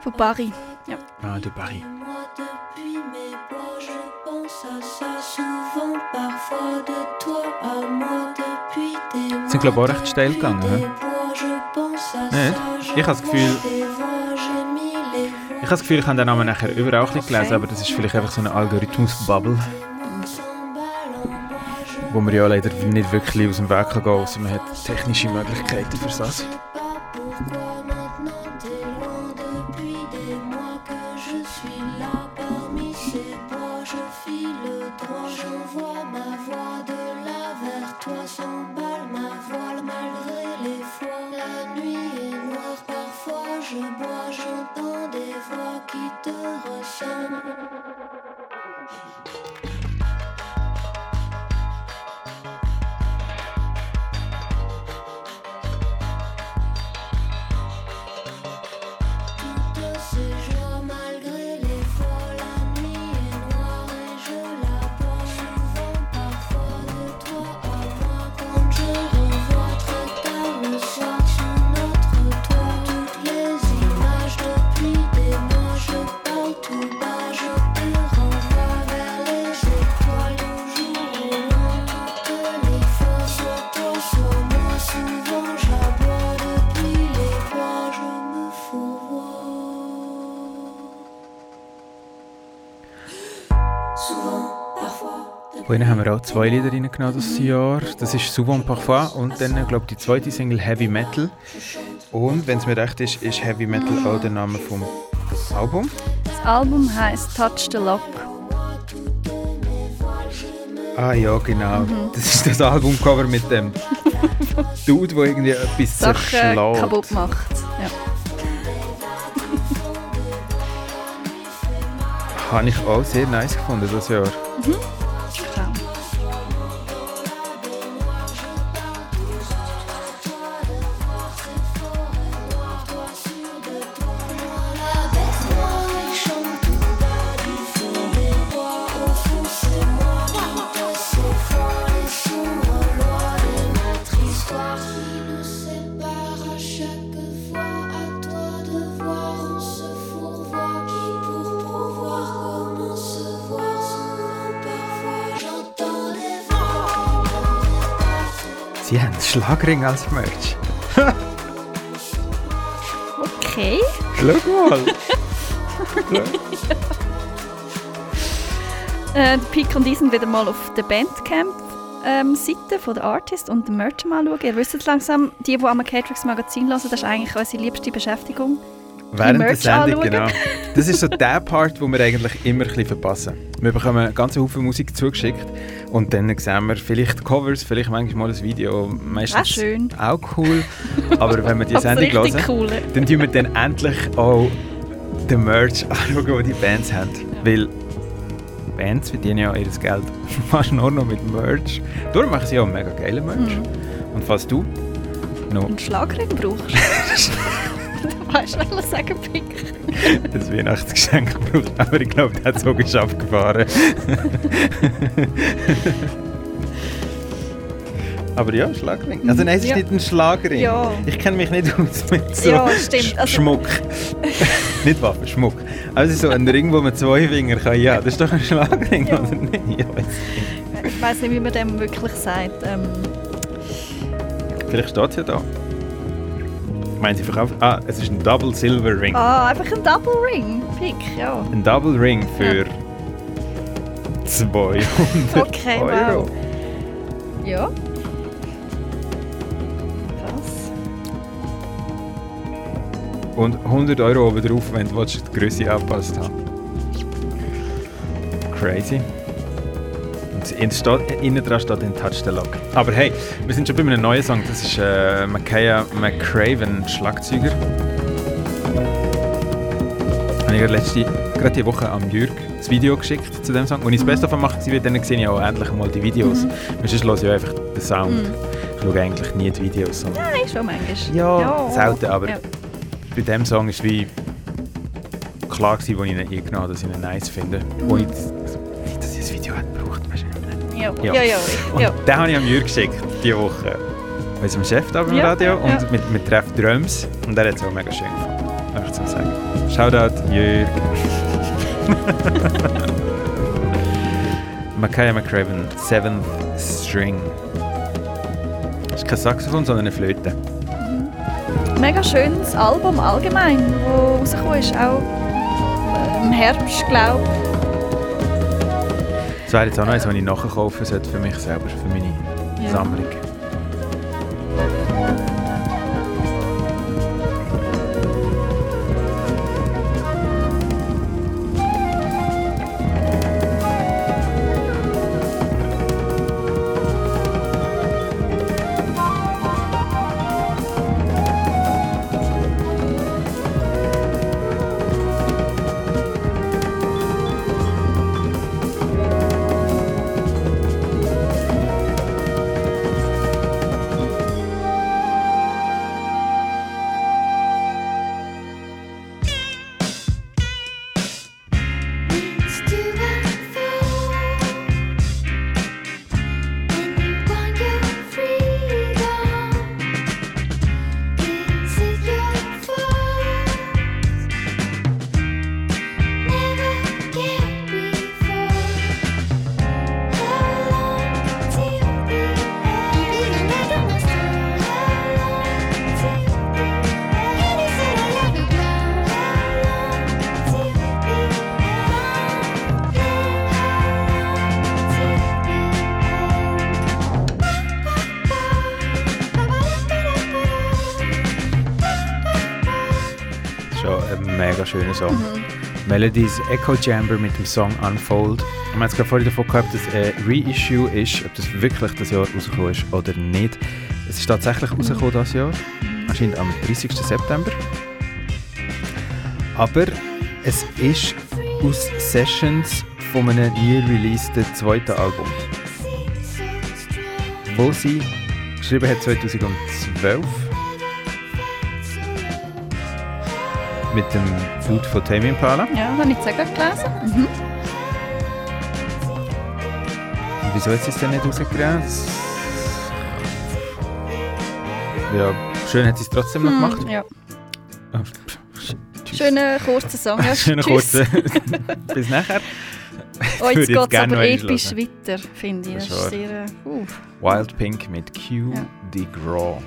Von Paris. Ja. Ah, de Paris. Sind glaube ich auch recht steil gegangen. À Nicht? Ich habe das Gefühl, ich habe das Gefühl, ich habe den Namen nachher überall ein bisschen gelesen, aber das ist vielleicht einfach so eine Algorithmus-Bubble, wo man ja leider nicht wirklich aus dem Weg gehen kann, außer man hat technische Möglichkeiten für das. Pourquoi maintenant t'es wir auch zwei Lieder reingenommen dieses Jahr. Das ist Souvent Parfois und dann, glaube ich, die zweite Single Heavy Metal. Und, wenn es mir recht ist, ist Heavy Metal auch der Name vom Album. Das Album heißt Touch the Lock. Ah ja, genau. Mhm. Das ist das Albumcover mit dem (laughs) Dude, der irgendwie etwas Sachen zerschlägt. kaputt macht. Ja. Habe ich auch sehr nice gefunden das Jahr. Mhm. Schlagring als Merch. (laughs) Okay. Schau mal. (laughs) Äh, der Pick und ich sind wieder mal auf der Bandcamp-Seite von der Artist und den Merch mal schauen. Ihr wisst jetzt langsam, die, die am Catrix Magazin hören, das ist eigentlich unsere liebste Beschäftigung. Während der Merch Sendung, anschauen. genau. (laughs) Das ist so der Part, wo wir eigentlich immer ein bisschen verpassen. Wir bekommen ganzen Haufen Musik zugeschickt und dann sehen wir vielleicht Covers, vielleicht manchmal mal ein Video. Meistens Auch schön. Auch cool. Aber wenn wir die (laughs) Sendung hören, cool. dann tun wir dann endlich auch den Merch anschauen, den die Bands haben. Weil Bands verdienen ja ihr Geld (laughs) fast nur noch mit Merch. Darum machen sie auch mega geile Merch. Mhm. Und falls du noch einen Schlagring brauchst. (laughs) du was ich sagen, Pick. ein Weihnachtsgeschenk braucht, (laughs) aber ich glaube, der Zug ist abgefahren. (laughs) aber ja, Schlagring. Also nein, es ist Ja. nicht ein Schlagring. Ja. Ich kenne mich nicht aus mit so Ja. Sch Also- Schmuck. (laughs) nicht Waffen, Schmuck. Also so ein Ring, wo man zwei Finger kann. Ja, das ist doch ein Schlagring, oder nicht? Ja. Ich weiß nicht, wie man dem wirklich sagt. Ähm, Vielleicht steht es ja da. Meinen Sie verkauft? Ah, es ist ein Double Silver Ring. ah, einfach ein Double Ring. Pick, ja. Ein Double Ring für 200 Okay, Euro. wow. Ja. Krass. Und 100 Euro oben drauf, wenn du die Größe angepasst haben. Crazy. In steht, innen dran steht in Touch the Lock. Aber hey, wir sind schon bei einem neuen Song. Das ist äh, Makaya McCraven, Schlagzeuger. Habe ich gerade letzte, gerade die Woche am Jürg das Video geschickt zu dem Song. Und ich das Beste davon mache, sie wird dann sehe ich auch endlich mal die Videos. Mhm. Sonst höre ich ja einfach den Sound. Mhm. Ich schaue eigentlich nie die Videos. Nein, schon manchmal. ja, selten, aber Ja. bei dem Song ist wie klar gewesen, ich ihn eingenommen habe, dass ich ihn nice finde. Mhm. Du? Ja, ja, ja. Und ja. den habe ich am Jürg geschickt, diese Woche. Unserem Chef da beim Ja, Radio. ja, ja. Und mit, mit Treff Drums. Und der hat es auch mega schön gefunden. Darf ich sagen. Shoutout, Jürg. (laughs) Makaya McCraven, Seventh String. Das ist kein Saxophon, sondern eine Flöte. Mega schönes Album allgemein, das rausgekommen ist. Auch äh, im Herbst, glaube Das wäre jetzt auch noch eins, was ich nachkaufen sollte für mich selber, für meine Ja. Sammlung. Melodies Echo Chamber mit dem Song Unfold. Wir haben jetzt gerade vorhin davon gehabt, dass ein Reissue ist, ob das wirklich das Jahr rausgekommen ist oder nicht. Es ist tatsächlich rausgekommen dieses Jahr, anscheinend am 30. September. Aber es ist aus Sessions von einem nie releaseden zweiten Album. Wo sie geschrieben hat 2012 mit dem Dude von Tame Impala. Ja, habe ich jetzt gelesen. Mhm. Und wieso sie es denn nicht rausgegeben? Das- Ja, schön hat sie es trotzdem noch gemacht. Hm, Ja. Ah, Schöner kurzer Song. Ja, (laughs) Schöner tschüss. kurzer. (laughs) Bis nachher. Oh, jetzt geht es aber episch weiter, finde ich. Das ist sehr... Uh. Wild Pink mit Q Ja. de Gras.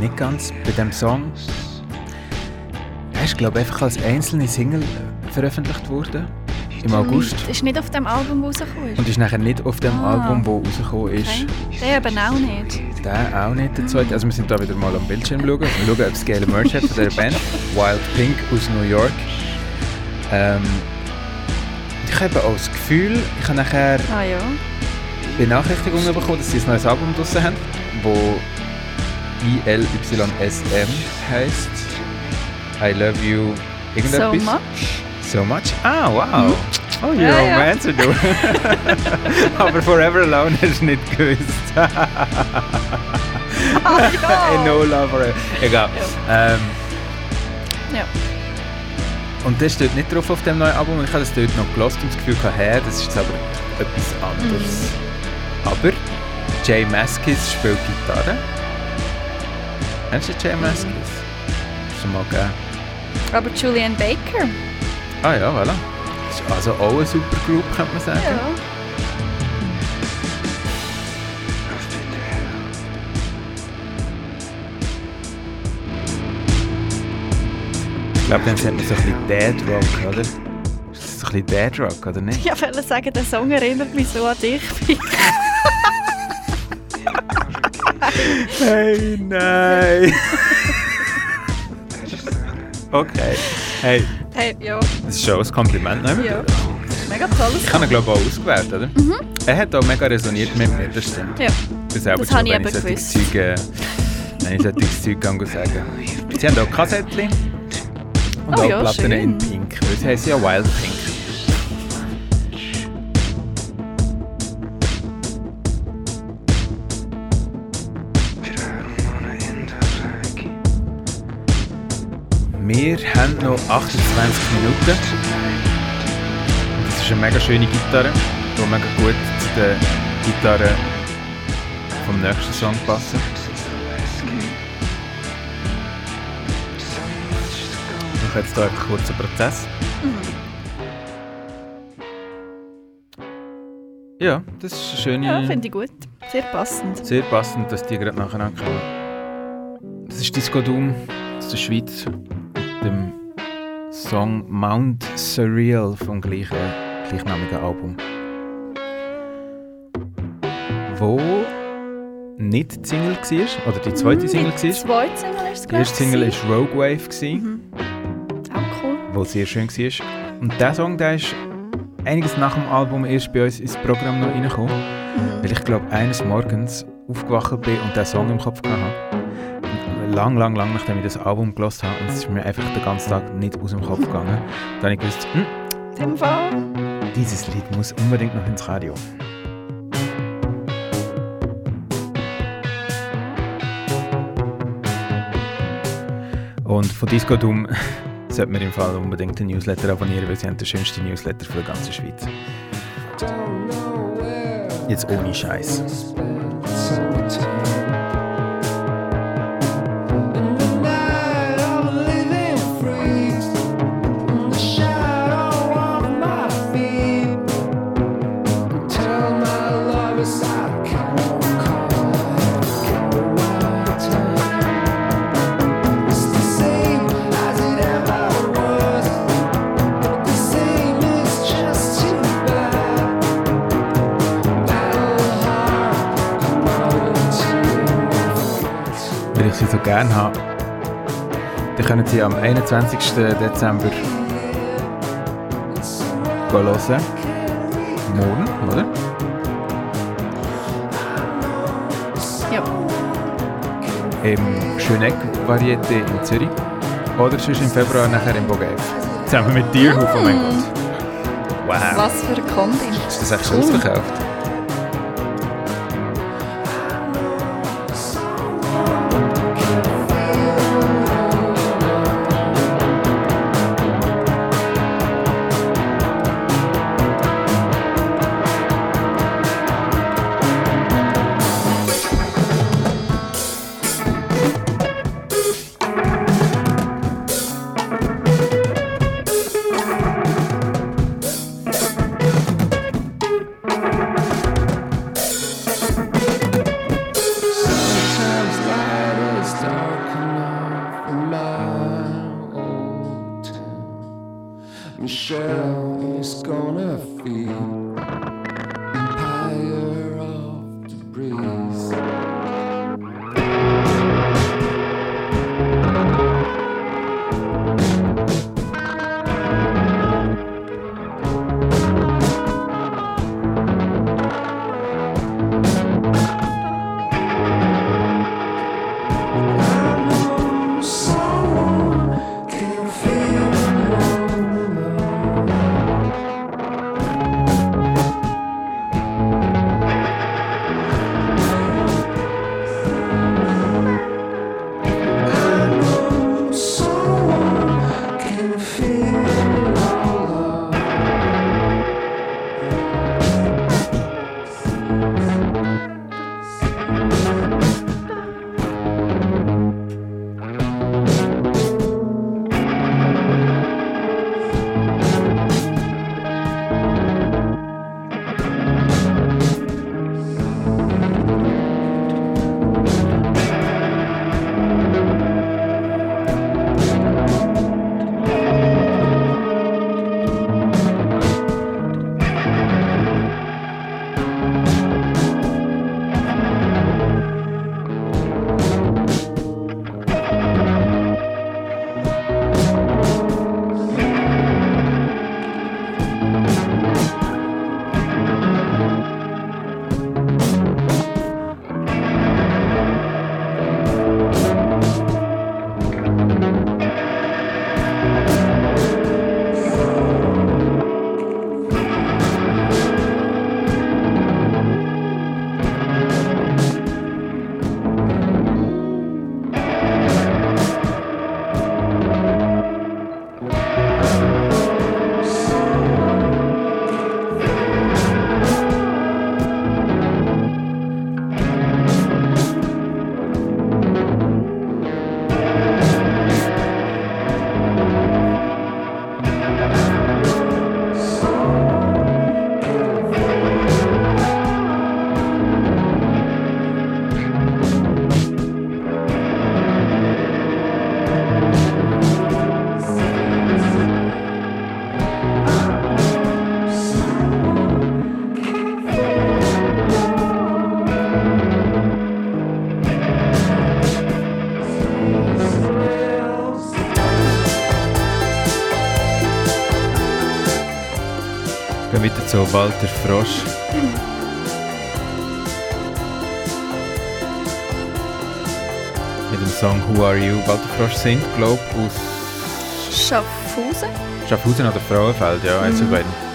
Nicht ganz bei dem Song. Er ist, glaube ich, einfach als einzelne Single äh, veröffentlicht worden. Im August. Das ist nicht auf dem Album rausgekommen. Und ist nachher nicht auf dem Ah. Album, das rausgekommen ist. Okay. Der eben auch nicht. Der auch nicht, der zweite. Also wir sind da wieder mal am Bildschirm schauen. Wir schauen, ob es geile Merch hat von dieser Band. (laughs) Wild Pink aus New York. Ähm, ich habe auch das Gefühl, ich habe nachher Ah ja. Benachrichtigungen bekommen, dass sie ein neues Album draussen haben, wo ILYSM heisst. I love you irgendetwas. So much. So much? Ah, wow. Oh, you're Ja, a ja. romancer, du. (laughs) Aber Forever Alone hast du nicht gewusst. (laughs) ja. (laughs) no Love Forever. Egal. Ähm, Ja. und das steht nicht drauf auf dem neuen Album. Ich habe das dort noch gelost und das Gefühl gehabt, hä, das ist jetzt aber etwas anderes. Aber Jay Maskis spielt Gitarre. Kennst du Jay Maskis? Schon mal gegeben. Aber Julian Baker. Ah ja, voilà. Also auch eine super Group, könnte man sagen. Ja. Ich glaube, dann sagt man so ein bisschen Dead Rock, oder? Ist das so ein bisschen Dead Rock, oder nicht? Ich wollte sagen, der Song erinnert mich so an dich. (laughs) Hey, nein! okay. Hey, hey, ja. das ist schon ein Kompliment, ne? Ja. Mega tolles Ich habe ihn, glaube ich, auch ausgewählt, oder? Mhm. Er hat auch mega resoniert mit mir, das stimmt. Ja. Das, Das schon, habe ich eben gewusst. Zeug, äh, wenn ich solches Zeug kann sagen Sie haben auch Kassettchen und Oh auch ja, Platten schön. in Pink, weil sie ja Wild Pink. Wir haben noch 28 Minuten. Das ist eine mega schöne Gitarre, die mega gut zu der Gitarre vom nächsten Song passen. Ich mache jetzt hier einen kurzen Prozess. Ja, das ist eine schöne... Ja, finde ich gut. Sehr passend. Sehr passend, dass die gerade nacheinander kommen. Das ist Disco Doom aus der Schweiz dem Song Mount Surreal vom gleichen, gleichnamigen Album. Wo nicht die Single war, oder die zweite Single Die war. zweite Single ist es, Die erste Single war Rogue Wave, gewesen, Auch cool. wo sehr schön war. Und dieser Song der ist einiges nach dem Album erst bei uns ins Programm noch reingekommen. Weil ich glaube, eines Morgens aufgewacht bin und diesen Song im Kopf gehabt habe. Und Lang, lang, lang nachdem ich das Album gelost habe und es ist mir einfach den ganzen Tag nicht aus dem Kopf gegangen, dann habe ich gewusst, hm, dieses Lied muss unbedingt noch ins Radio. Und von Disco Doom (laughs) sollte man im Fall unbedingt den Newsletter abonnieren, weil sie haben den schönsten Newsletter für die ganze Schweiz. Jetzt ohne Scheiß. Können Sie am 21. Dezember hören. Morgen, oder? Ja. Im Schöneck Varieté in Zürich. Oder sonst im Februar nachher in Bogev. Zusammen mit Tierhof, oh mein Gott. Wow. Was für ein Kombi. Ist das echt schon ausverkauft? Zu Walter Frosch. Mit dem Song Who Are You? Walter Frosch singt, glaube ich, aus Schaffhausen? Schaffhausen oder Frauenfeld, ja, eins Mhm. beiden.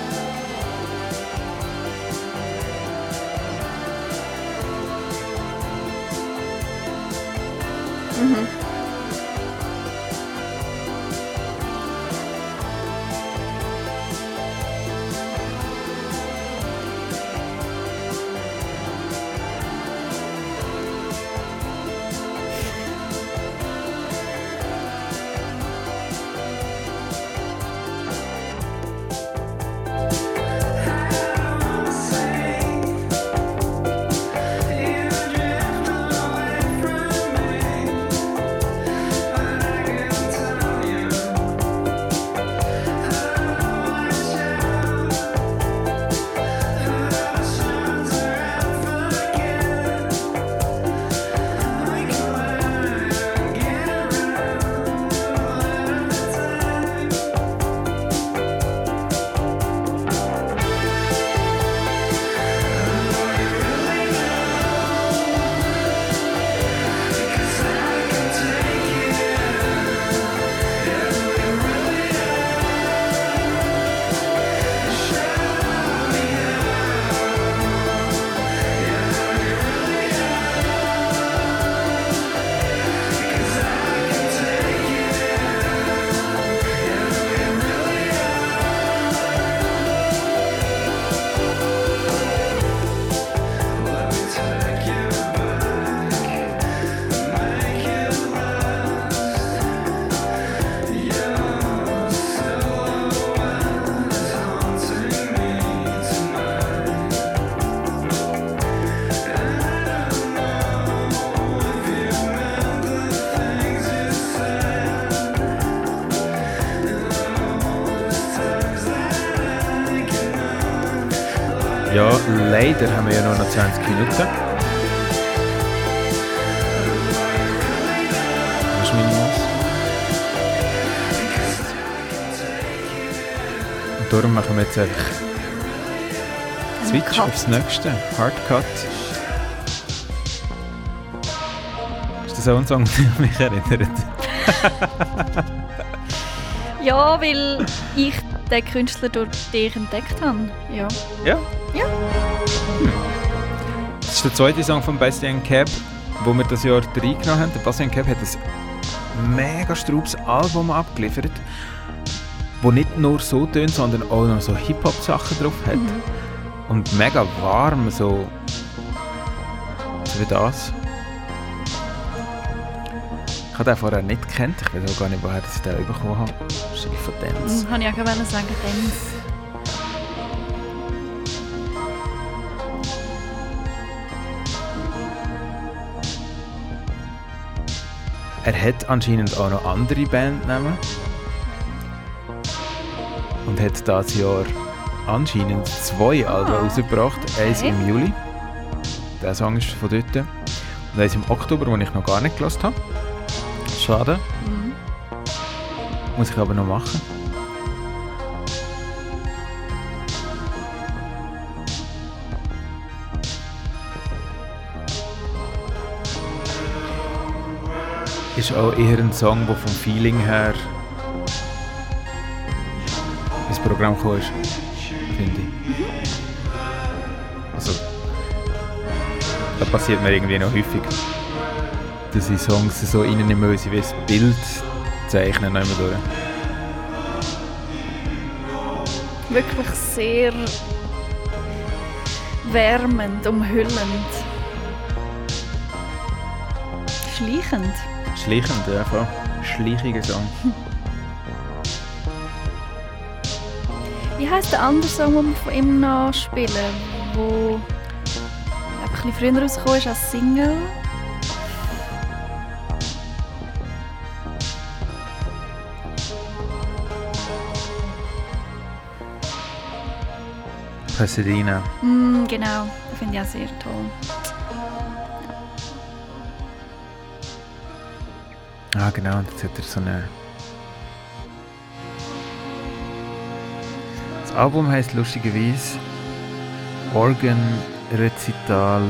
Jetzt einfach Switch aufs nächste. Hardcut. Ist das auch ein Song, (laughs) der mich erinnert? (laughs) Ja, weil ich den Künstler durch dich entdeckt habe. Ja. Ja. Ja. Das ist der zweite Song von Bastian Cab, wo wir das Jahr reingenommen haben. Der Bastian Cab hat ein mega straubes Album abgeliefert, wo nicht nur so tönt, sondern auch noch so Hip-Hop-Sachen drauf hat. Mhm. Und mega warm, so wie das. Ich habe den vorher nicht gekannt, ich weiß auch gar nicht, woher ich den bekommen habe. Wahrscheinlich von Dance. Mhm, Kann ich auch gerne sagen, Dance. Er hat anscheinend auch noch andere Bandnamen. Und hat dieses Jahr anscheinend zwei Alben rausgebracht. Eins okay. im Juli. Der Song ist von dort. Und eins im Oktober, den ich noch gar nicht gelassen habe. Schade. Mhm. Muss ich aber noch machen. Ist auch eher ein Song, der vom Feeling her Programm gekommen ist, finde ich. Also, das passiert mir irgendwie noch häufig, dass ich Songs so reinnehmen, weil sie wie ein Bild zeichnen, noch immer durch. Wirklich sehr wärmend, umhüllend. Schleichend. Schleichend, ja, voll. Schleichiger Song. (laughs) Wie heisst der andere Song, den wir von ihm noch spielen? Wo ein bisschen früher rausgekommen ist als Single? Pasadena. Mm, genau, finde ich auch sehr toll. Ah, genau, und jetzt hat er so eine. Album heißt lustigerweise Organ Rezital.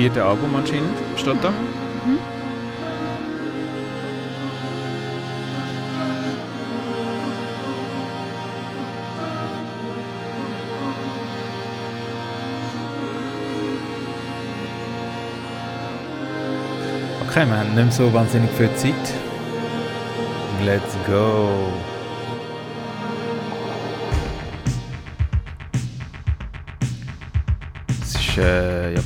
Viertes Album anscheinend, steht da. Okay, wir haben nicht mehr so wahnsinnig viel Zeit. Let's go!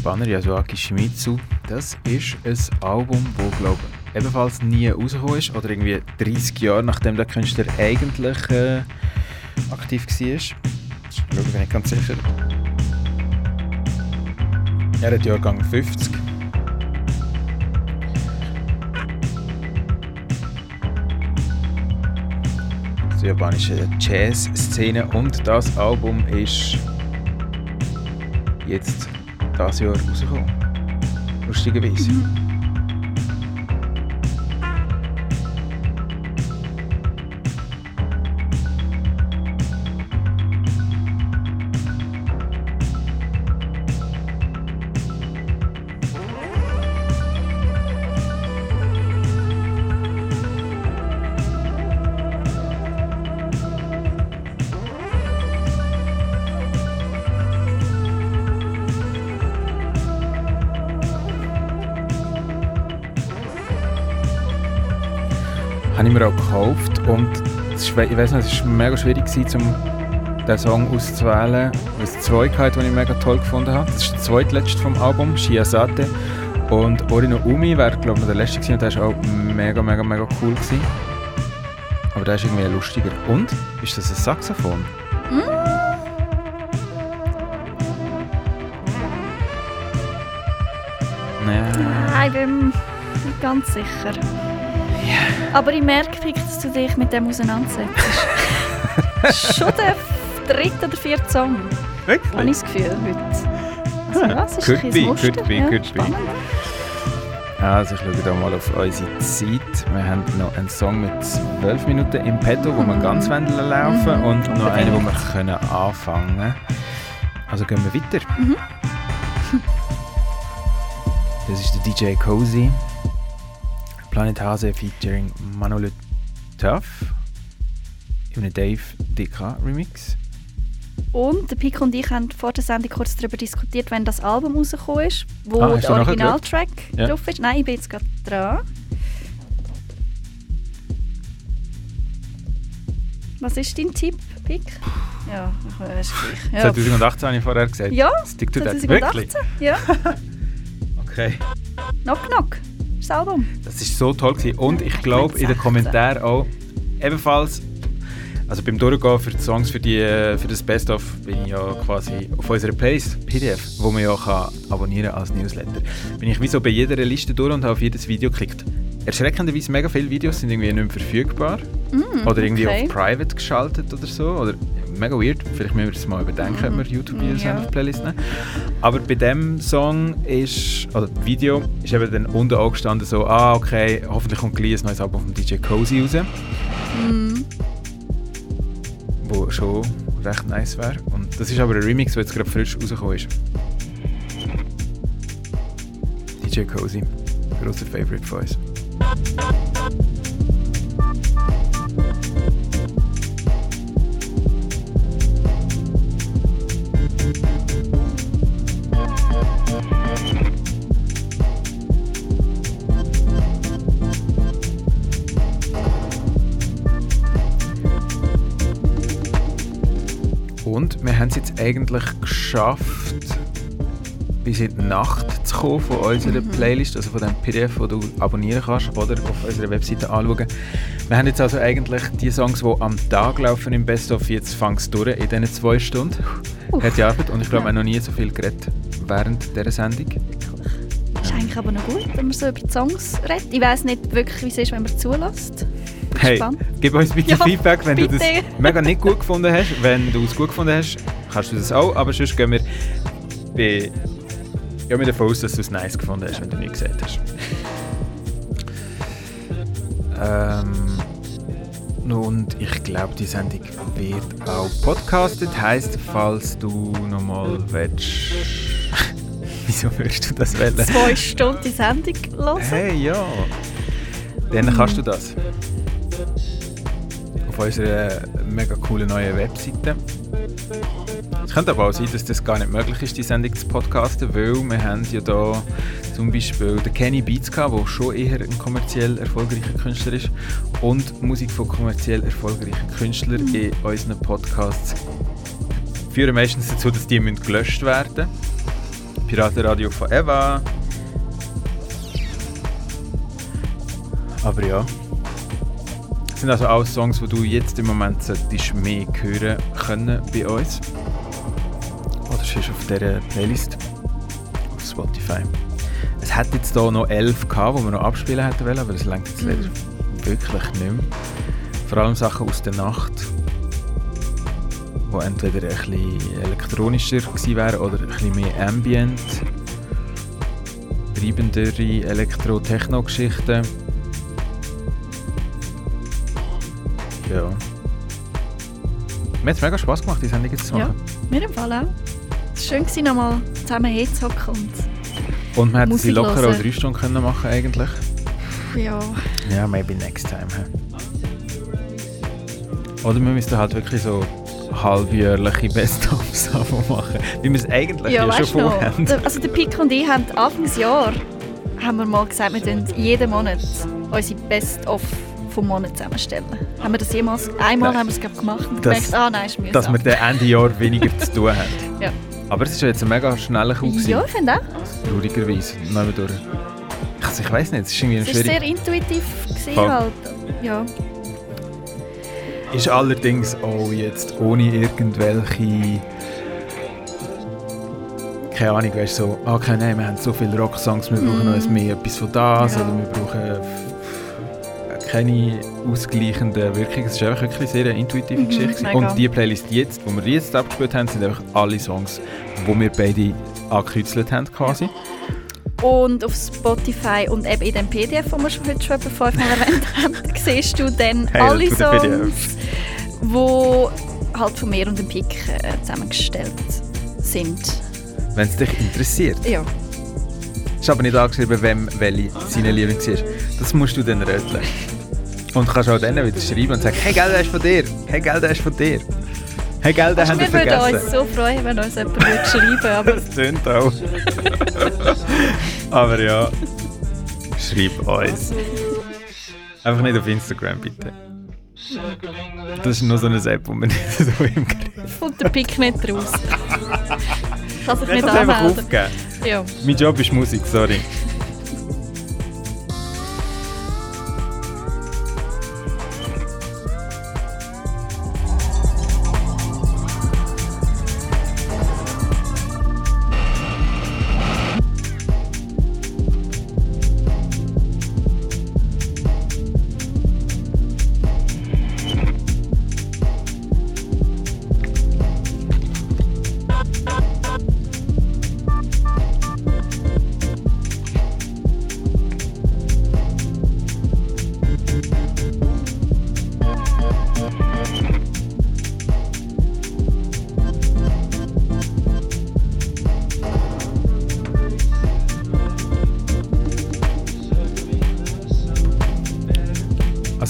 Japaner Yasuaki Shimizu. Das ist ein Album, das glaube ebenfalls nie rausgekommen ist oder irgendwie 30 Jahre nachdem der Künstler eigentlich äh, aktiv war. Ich bin ich ganz sicher. Er hat Jahrgang 50. Die japanische Jazz-Szene und das Album ist jetzt das Jahr rausgekommen. Lustigerweise. habe ich weiß nicht, es war mega schwierig, gewesen, um den Song auszuwählen, weil es zwei hatte, die ich mega toll gefunden habe. Das ist der zweitletzte vom Album, Shiazate. Und Orino Umi wäre, glaube ich, der letzte gewesen und der war auch mega, mega, mega cool. Gewesen. Aber der ist irgendwie lustiger. Und? Ist das ein Saxophon? Nein. Nein, ich bin nicht ganz sicher. Aber ich merke, Pick, dass du dich mit dem auseinandersetzt. (laughs) Schon der dritte oder vierte Song. Wirklich? Habe ich das Gefühl heute. Also was ist Could ein be, Muster? could be, ja, could be. Also ich schaue hier mal auf unsere Zeit. Wir haben noch einen Song mit 12 Minuten im Petto, wo wir ganz wollen laufen Mhm, und noch einen, wo wir können anfangen Also gehen wir weiter. Mhm. Das ist der DJ Cozy. Planet Hase featuring Manolo Tuff in einem Dave DK Remix. Und der Pico und ich haben vor der Sendung kurz darüber diskutiert, wenn das Album rausgekommen ist, wo Ah, der Originaltrack Ja. drauf ist. Nein, ich bin jetzt gerade dran. Was ist dein Tipp, Pick? Ja, ich weiß gleich. Ja. 2018 habe ich vorher gesagt. Ja, Stick to that. 2018. Wirklich? Ja, (laughs) Okay. Knock Knock. Das Album. Das ist so toll gewesen. Und ich glaube in den Kommentaren auch ebenfalls, also beim Durchgehen für die Songs für, die, äh, für das Best-of bin ich ja quasi auf unserer Playlist, PDF, wo man ja kann abonnieren als Newsletter, bin ich wie so bei jeder Liste durch und habe auf jedes Video geklickt. Erschreckenderweise mega viele Videos sind irgendwie nicht mehr verfügbar Mm, oder irgendwie okay. auf Private geschaltet oder so. Oder mega weird, vielleicht müssen wir das mal überdenken, ob wir YouTube-Videos Ja. haben auf die Playlist nehmen. Aber bei dem Song ist, oder Video, ist eben dann unten auch gestanden so, ah okay, hoffentlich kommt gleich ein neues Album von DJ Cozy raus, Mm. wo schon recht nice wäre. Und das ist aber ein Remix, der jetzt gerade frisch rausgekommen ist. DJ Cozy, grosser Favorite von uns. Wir haben es jetzt eigentlich geschafft, bis in die Nacht zu kommen von unserer Playlist, also von dem PDF, den du abonnieren kannst oder auf unserer Webseite anschauen. Wir haben jetzt also eigentlich die Songs, die am Tag laufen im Best of, jetzt fangst du durch in diesen zwei Stunden. Hat die Arbeit und ich glaube, wir haben noch nie so viel geredet während dieser Sendung. Ist eigentlich aber noch gut, wenn man so über die Songs redet. Ich weiss nicht wirklich, wie es ist, wenn man zulässt. Hey, gib uns bitte Ja, Feedback, wenn du das bitte. (laughs) mega nicht gut gefunden hast. Wenn du es gut gefunden hast, kannst du das auch, aber sonst gehen wir bei gehen wir davon aus, dass du es nice gefunden hast, wenn du nicht gesagt hast. Ähm, und ich glaube, die Sendung wird auch podcastet. Heißt, falls du nochmal willst. (laughs) Wieso würdest du das wählen? Zwei Stunden die Sendung hören. Hey, ja. Dann kannst du das. Auf unserer mega coolen neuen Webseite. Es könnte aber auch sein, dass das gar nicht möglich ist, die Sendung zu podcasten, weil wir haben ja da zum Beispiel den Kenny Beats gehabt, der schon eher ein kommerziell erfolgreicher Künstler ist und Musik von kommerziell erfolgreichen Künstlern in unseren Podcasts führen meistens dazu, dass die müssen gelöscht werden Piratenradio von Eva. Aber ja. Das sind also auch Songs, die du jetzt im Moment solltest mehr hören können bei uns. Oder sonst auf dieser Playlist auf Spotify. Es hat jetzt hier noch elf gehabt, die wir noch abspielen hätten wollen, aber das längt jetzt leider wirklich nicht mehr. Vor allem Sachen aus der Nacht, die entweder ein bisschen elektronischer gewesen wären oder ein bisschen mehr Ambient. Treibendere Elektro-Techno-Geschichten. Ja. Mir hat es mega Spass gemacht, die Sendung jetzt zu Ja, machen. mir im Fall auch. Es war schön, nochmal zusammen hinzuhocken und Und wir hätten sie locker hören. auch drei Stunden können machen eigentlich. ja, Ja, maybe next time. Oder wir müssten halt wirklich so halbjährliche Best-ofs (laughs) machen. Wie wir es eigentlich ja, ja schon vorhaben. also der Pick und ich haben Anfangsjahr haben wir mal gesagt, wir tun jeden Monat unsere Best-of vom Monat zusammenstellen. Haben wir das jemals, einmal Nein. haben wir es glaub, gemacht und Das- gemerkt, ah nein, ist mühsam. Dass wir dann Ende Jahr weniger zu tun haben. (laughs) Ja. Aber es ja jetzt ein mega schneller Coup. Ja, ich finde auch. Traurigerweise. Nehmen wir durch. Also ich weiß nicht, es ist irgendwie Es war schwierig. sehr intuitiv. Gewesen, halt. Ja. Ist allerdings auch jetzt ohne irgendwelche. Keine Ahnung, weißt du, so, okay, nein, wir haben so viele Rocksongs, wir brauchen noch mehr etwas von das, Ja. oder wir brauchen keine ausgleichende Wirkung. Es ist einfach wirklich sehr eine intuitive Mhm, Geschichte. mega. Und die Playlist jetzt, die wir jetzt abgespielt haben, sind einfach alle Songs, die wir beide angekürzelt haben quasi. Und auf Spotify und eben in dem PDF, den wir schon heute schon etwa fünfmal erwähnt (laughs) haben, siehst du dann Hey, alle Songs, die halt von mir und dem Pick äh, zusammengestellt sind. Wenn es dich interessiert. Ja. Ist aber nicht angeschrieben, wem welche seine Lieblings ist. Das musst du dann röteln. Und kannst auch dann wieder schreiben und sagen, hey, gell, der ist von dir. Hey, gell, der ist von dir. Hey, gell, den Also haben wir wir würden vergessen. uns so freuen, wenn uns jemand würde schreiben (laughs) aber Das tönt auch. (laughs) aber ja, schreib uns. Einfach nicht auf Instagram, bitte. Das ist nur so eine App, die man (laughs) nicht so im Griff kommt der Pick nicht raus. Kann sich Ich nicht anmelden. Ja. Mein Job ist Musik, sorry.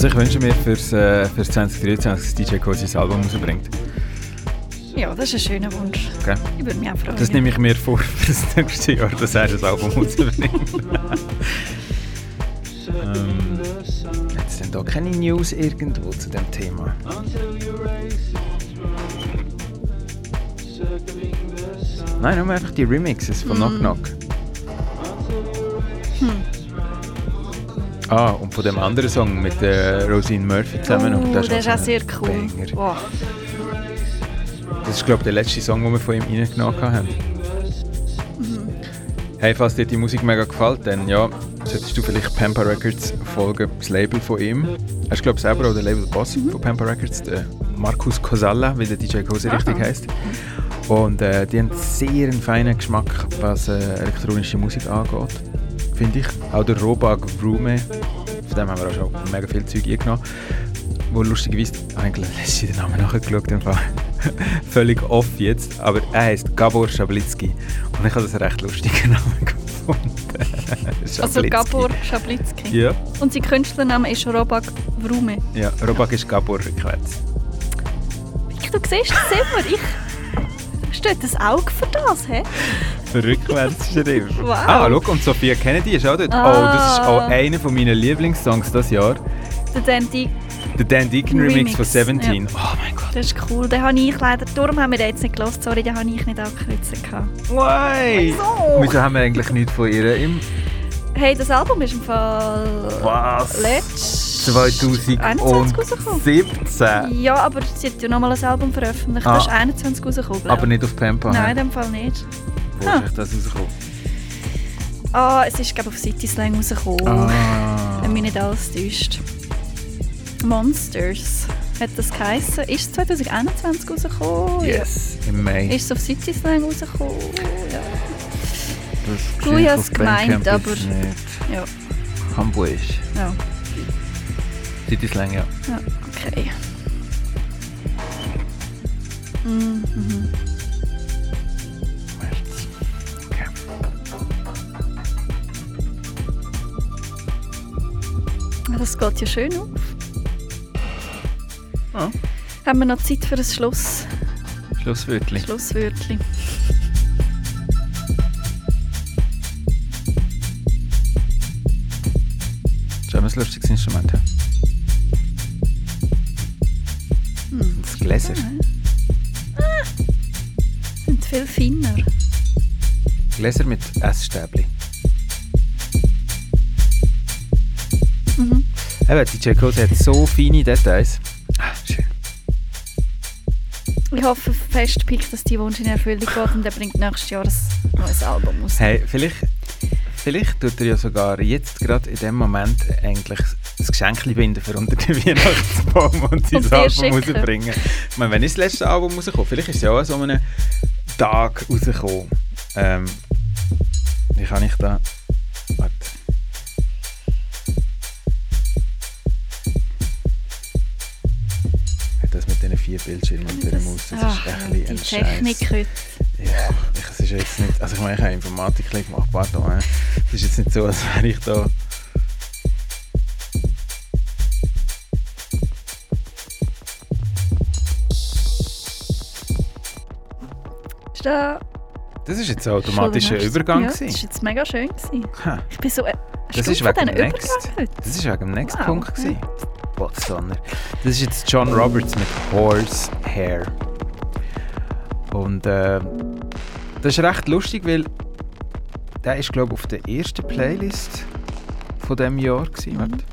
Also ich wünsche mir fürs, äh, fürs 2023, dass DJ Cozy sein Album rausbringt. ja, das ist ein schöner Wunsch. Okay? Ich würde mich auch freuen. Das nehme ich mir vor (laughs) für das nächste Jahr, dass er das Album rausbringt. ähm, es denn da keine News irgendwo zu dem Thema? Nein, nur einfach die Remixes von Knock Mm. Knock. Ah, und von dem anderen Song mit äh, Rosine Murphy zusammen. Oh, der ist also auch ein sehr cool. Wow. Das ist, glaube ich, der letzte Song, den wir von ihm reingenommen haben. Mhm. Hey, falls dir die Musik mega gefällt, dann ja, solltest du vielleicht Pampa Records folgen, das Label von ihm. Er ist, glaube ich, selber auch der Label-Boss Mhm. von Pampa Records, der Markus Cosalla, wie der DJ Kose Aha. richtig heißt. Und äh, die haben sehr einen feinen Geschmack, was äh, elektronische Musik angeht, finde ich. Auch der Robag Vroome, von dem haben wir auch schon mega viel Zeug eingenommen. Wo lustigerweise, eigentlich (laughs) letztens den Namen nachgeschaut, im Fall. (laughs) völlig off jetzt, aber er heißt Gabor Schablitzky. Und ich habe das einen recht lustigen (laughs) Namen gefunden. Also. Gabor Schablitzky. Ja. Und sein Künstlername ist Robak Vrume. Ja, Robak ist Gabor. Ich, du siehst das immer. Ich steht das Auge für das, hä? Rückwärts geschrieben. Wow. Ah, schau, und Sophia Kennedy ist auch dort. Ah. Oh, das ist auch einer von meinen Lieblingssongs dieses Jahr. Der Dandy, Der Dan Deacon Remix, Remix, von 17. ja. Oh mein Gott. das ist cool. Den habe ich leider, darum haben wir den jetzt nicht gehört. Sorry, den habe ich nicht gehabt. Why? Wieso? Wieso haben wir eigentlich nichts von ihr im Hey, das Album ist im Fall Was? letzt 2017? 21 Ja, aber sie hat ja nochmal ein Album veröffentlicht. Ah. Das ist 21 rausgekommen. Aber ich. nicht auf Pampa. Nein, in dem Fall nicht. Wo Ah. ist das rausgekommen? Ah, es ist glaube ich auf City Slang rausgekommen. Ah. Wenn mich nicht alles täuscht. Monsters hat das geheissen. Ist es 2021 rausgekommen? Yes, im Mai. Ist es auf City Slang rausgekommen? Ja. Das Du, Bandcamp gemeint, aber- ist nicht. Ja. Hamburg. Ja. City Slang, ja. ja, okay. Mhm. Ja, Das geht ja schön auf. Ah. Haben wir noch Zeit für ein Schluss, Schlusswörtli. Schlusswörtli? Schon ein lustiges Instrument. ja. Hm. Das Gläser. Ah, sind viel feiner. Gläser mit Essstäbli. Mhm. Eben, DJ Code hat so feine Details. Ah, schön. Ich hoffe fest, Pick, dass die Wunsch in Erfüllung geht und er bringt nächstes Jahr ein neues Album raus. Hey, vielleicht, vielleicht tut er ja sogar jetzt gerade in dem Moment eigentlich das Geschenk binden für unter den (laughs) Weihnachtsbaum und sein Album rausbringen. Ich meine, wenn ist das letzte Album rausgekommen? Vielleicht ist es ja auch an so einem Tag rausgekommen. Ähm, wie kann ich da... Bildschirmen und dieser Maus, das Ach, ist ein bisschen ein Technik Scheiß. heute. Ja, ich, es ist jetzt nicht, also ich meine, ich habe Informatik gemacht, pardon. Es ist jetzt nicht so, als wäre ich da... Da Das ist jetzt ein automatischer Übergang. Ja, das war jetzt mega schön. Gewesen. Ich bin so äh, Das ist wegen dem Next. Das ist wegen dem Next Wow, Punkt. gewesen. Potsdammer. Das ist jetzt John Roberts mit Horse Hair. Und äh, das ist recht lustig, weil der ist glaube ich auf der ersten Playlist von dem Jahr gewesen. Warte.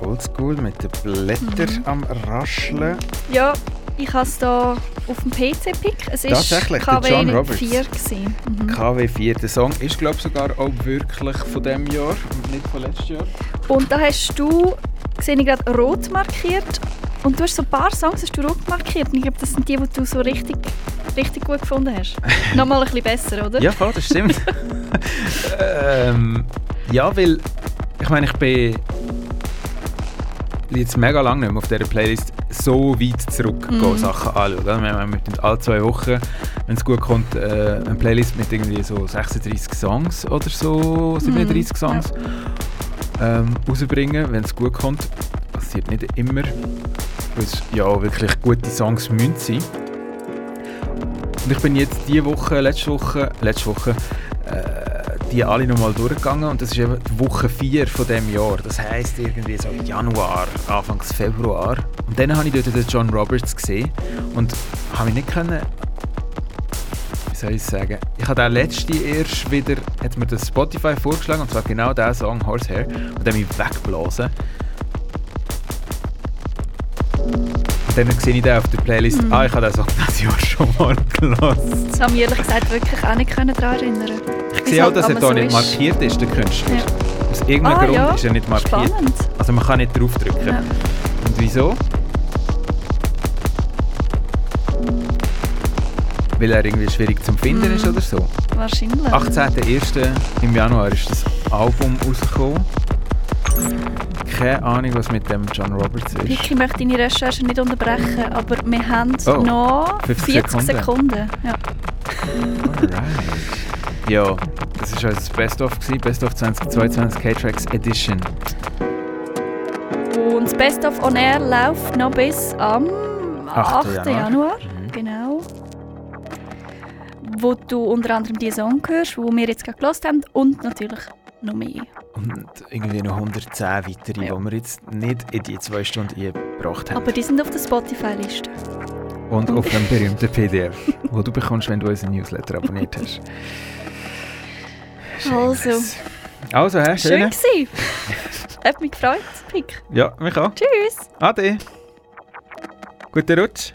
Oldschool mit den Blättern Mhm. am Rascheln. Ja, ich habe es hier auf dem PC-Pick. Es war Tatsächlich, KW John Roberts. 4. Gewesen. Mhm. KW4. Der Song ist glaube ich sogar auch wirklich von dem Jahr und nicht von letztes Jahr. Und da hast du, sehe ich gerade, rot markiert. Und du hast so ein paar Songs hast du rot markiert. Und ich glaube, das sind die, die du so richtig, richtig gut gefunden hast. (laughs) Nochmal ein bisschen besser, oder? Ja, voll, das stimmt. (laughs) ähm, ja, weil ich meine, ich bin jetzt mega lange nicht mehr auf dieser Playlist so weit zurück Mhm. Sachen anschauen. Wir, müssen alle zwei Wochen, wenn es gut kommt, äh, eine Playlist mit irgendwie so 36 Songs oder so, 37 Mhm, Songs ähm, rausbringen, wenn es gut kommt. Passiert nicht immer, weil es ja wirklich gute Songs müssen sein. Und ich bin jetzt diese Woche, letzte Woche, letzte Woche, äh, die alle nochmal durchgegangen und das ist eben Woche 4 von dem Jahr. Das heisst irgendwie so Januar, Anfangs Februar. Und dann habe ich dort den John Roberts gesehen und habe mich nicht können wie soll ich sagen, ich habe den letzte erst wieder, hat mir das Spotify vorgeschlagen, und zwar genau der Song Horsehair, und der mich weggeblasen. Und dann sehe ich den auf der Playlist, Mhm. ah, ich habe den Song dieses Jahr schon mal gelassen. Das haben wir ehrlich gesagt wirklich auch nicht daran erinnern. Ich sehe auch, dass er hier nicht markiert ist, der Künstler. Aus irgendeinem Ah, Grund ja. ist er nicht markiert. Spannend. Also man kann nicht draufdrücken. Ja. Und wieso? Weil er irgendwie schwierig zum Finden Mhm. ist oder so. Wahrscheinlich. 18.01. im Januar ist das Album rausgekommen. Keine Ahnung, was mit dem John Roberts ist. Vicky möchte deine Recherche nicht unterbrechen, aber wir haben Oh, noch 50 40 Sekunden. Sekunden. Ja. Alright. Ja, das war unser Best-of, Best-of 2022 K-Tracks Edition. Und das Best of On Air läuft noch bis am 8. 8. Januar. Januar. Genau. Wo du unter anderem die Song hörst, wo wir jetzt gerade gehört haben und natürlich noch mehr. Und irgendwie noch 110 weitere, die wir jetzt nicht in die zwei Stunden eingebracht haben. Aber die sind auf der Spotify-Liste. Und auf dem berühmten PDF, (laughs) wo du bekommst, wenn du unseren Newsletter abonniert hast. (laughs) Also, Also, hä? schön Schön. gewesen. Hat mich gefreut, Pick. Ja, mich auch. Tschüss. Ade. Guten Rutsch.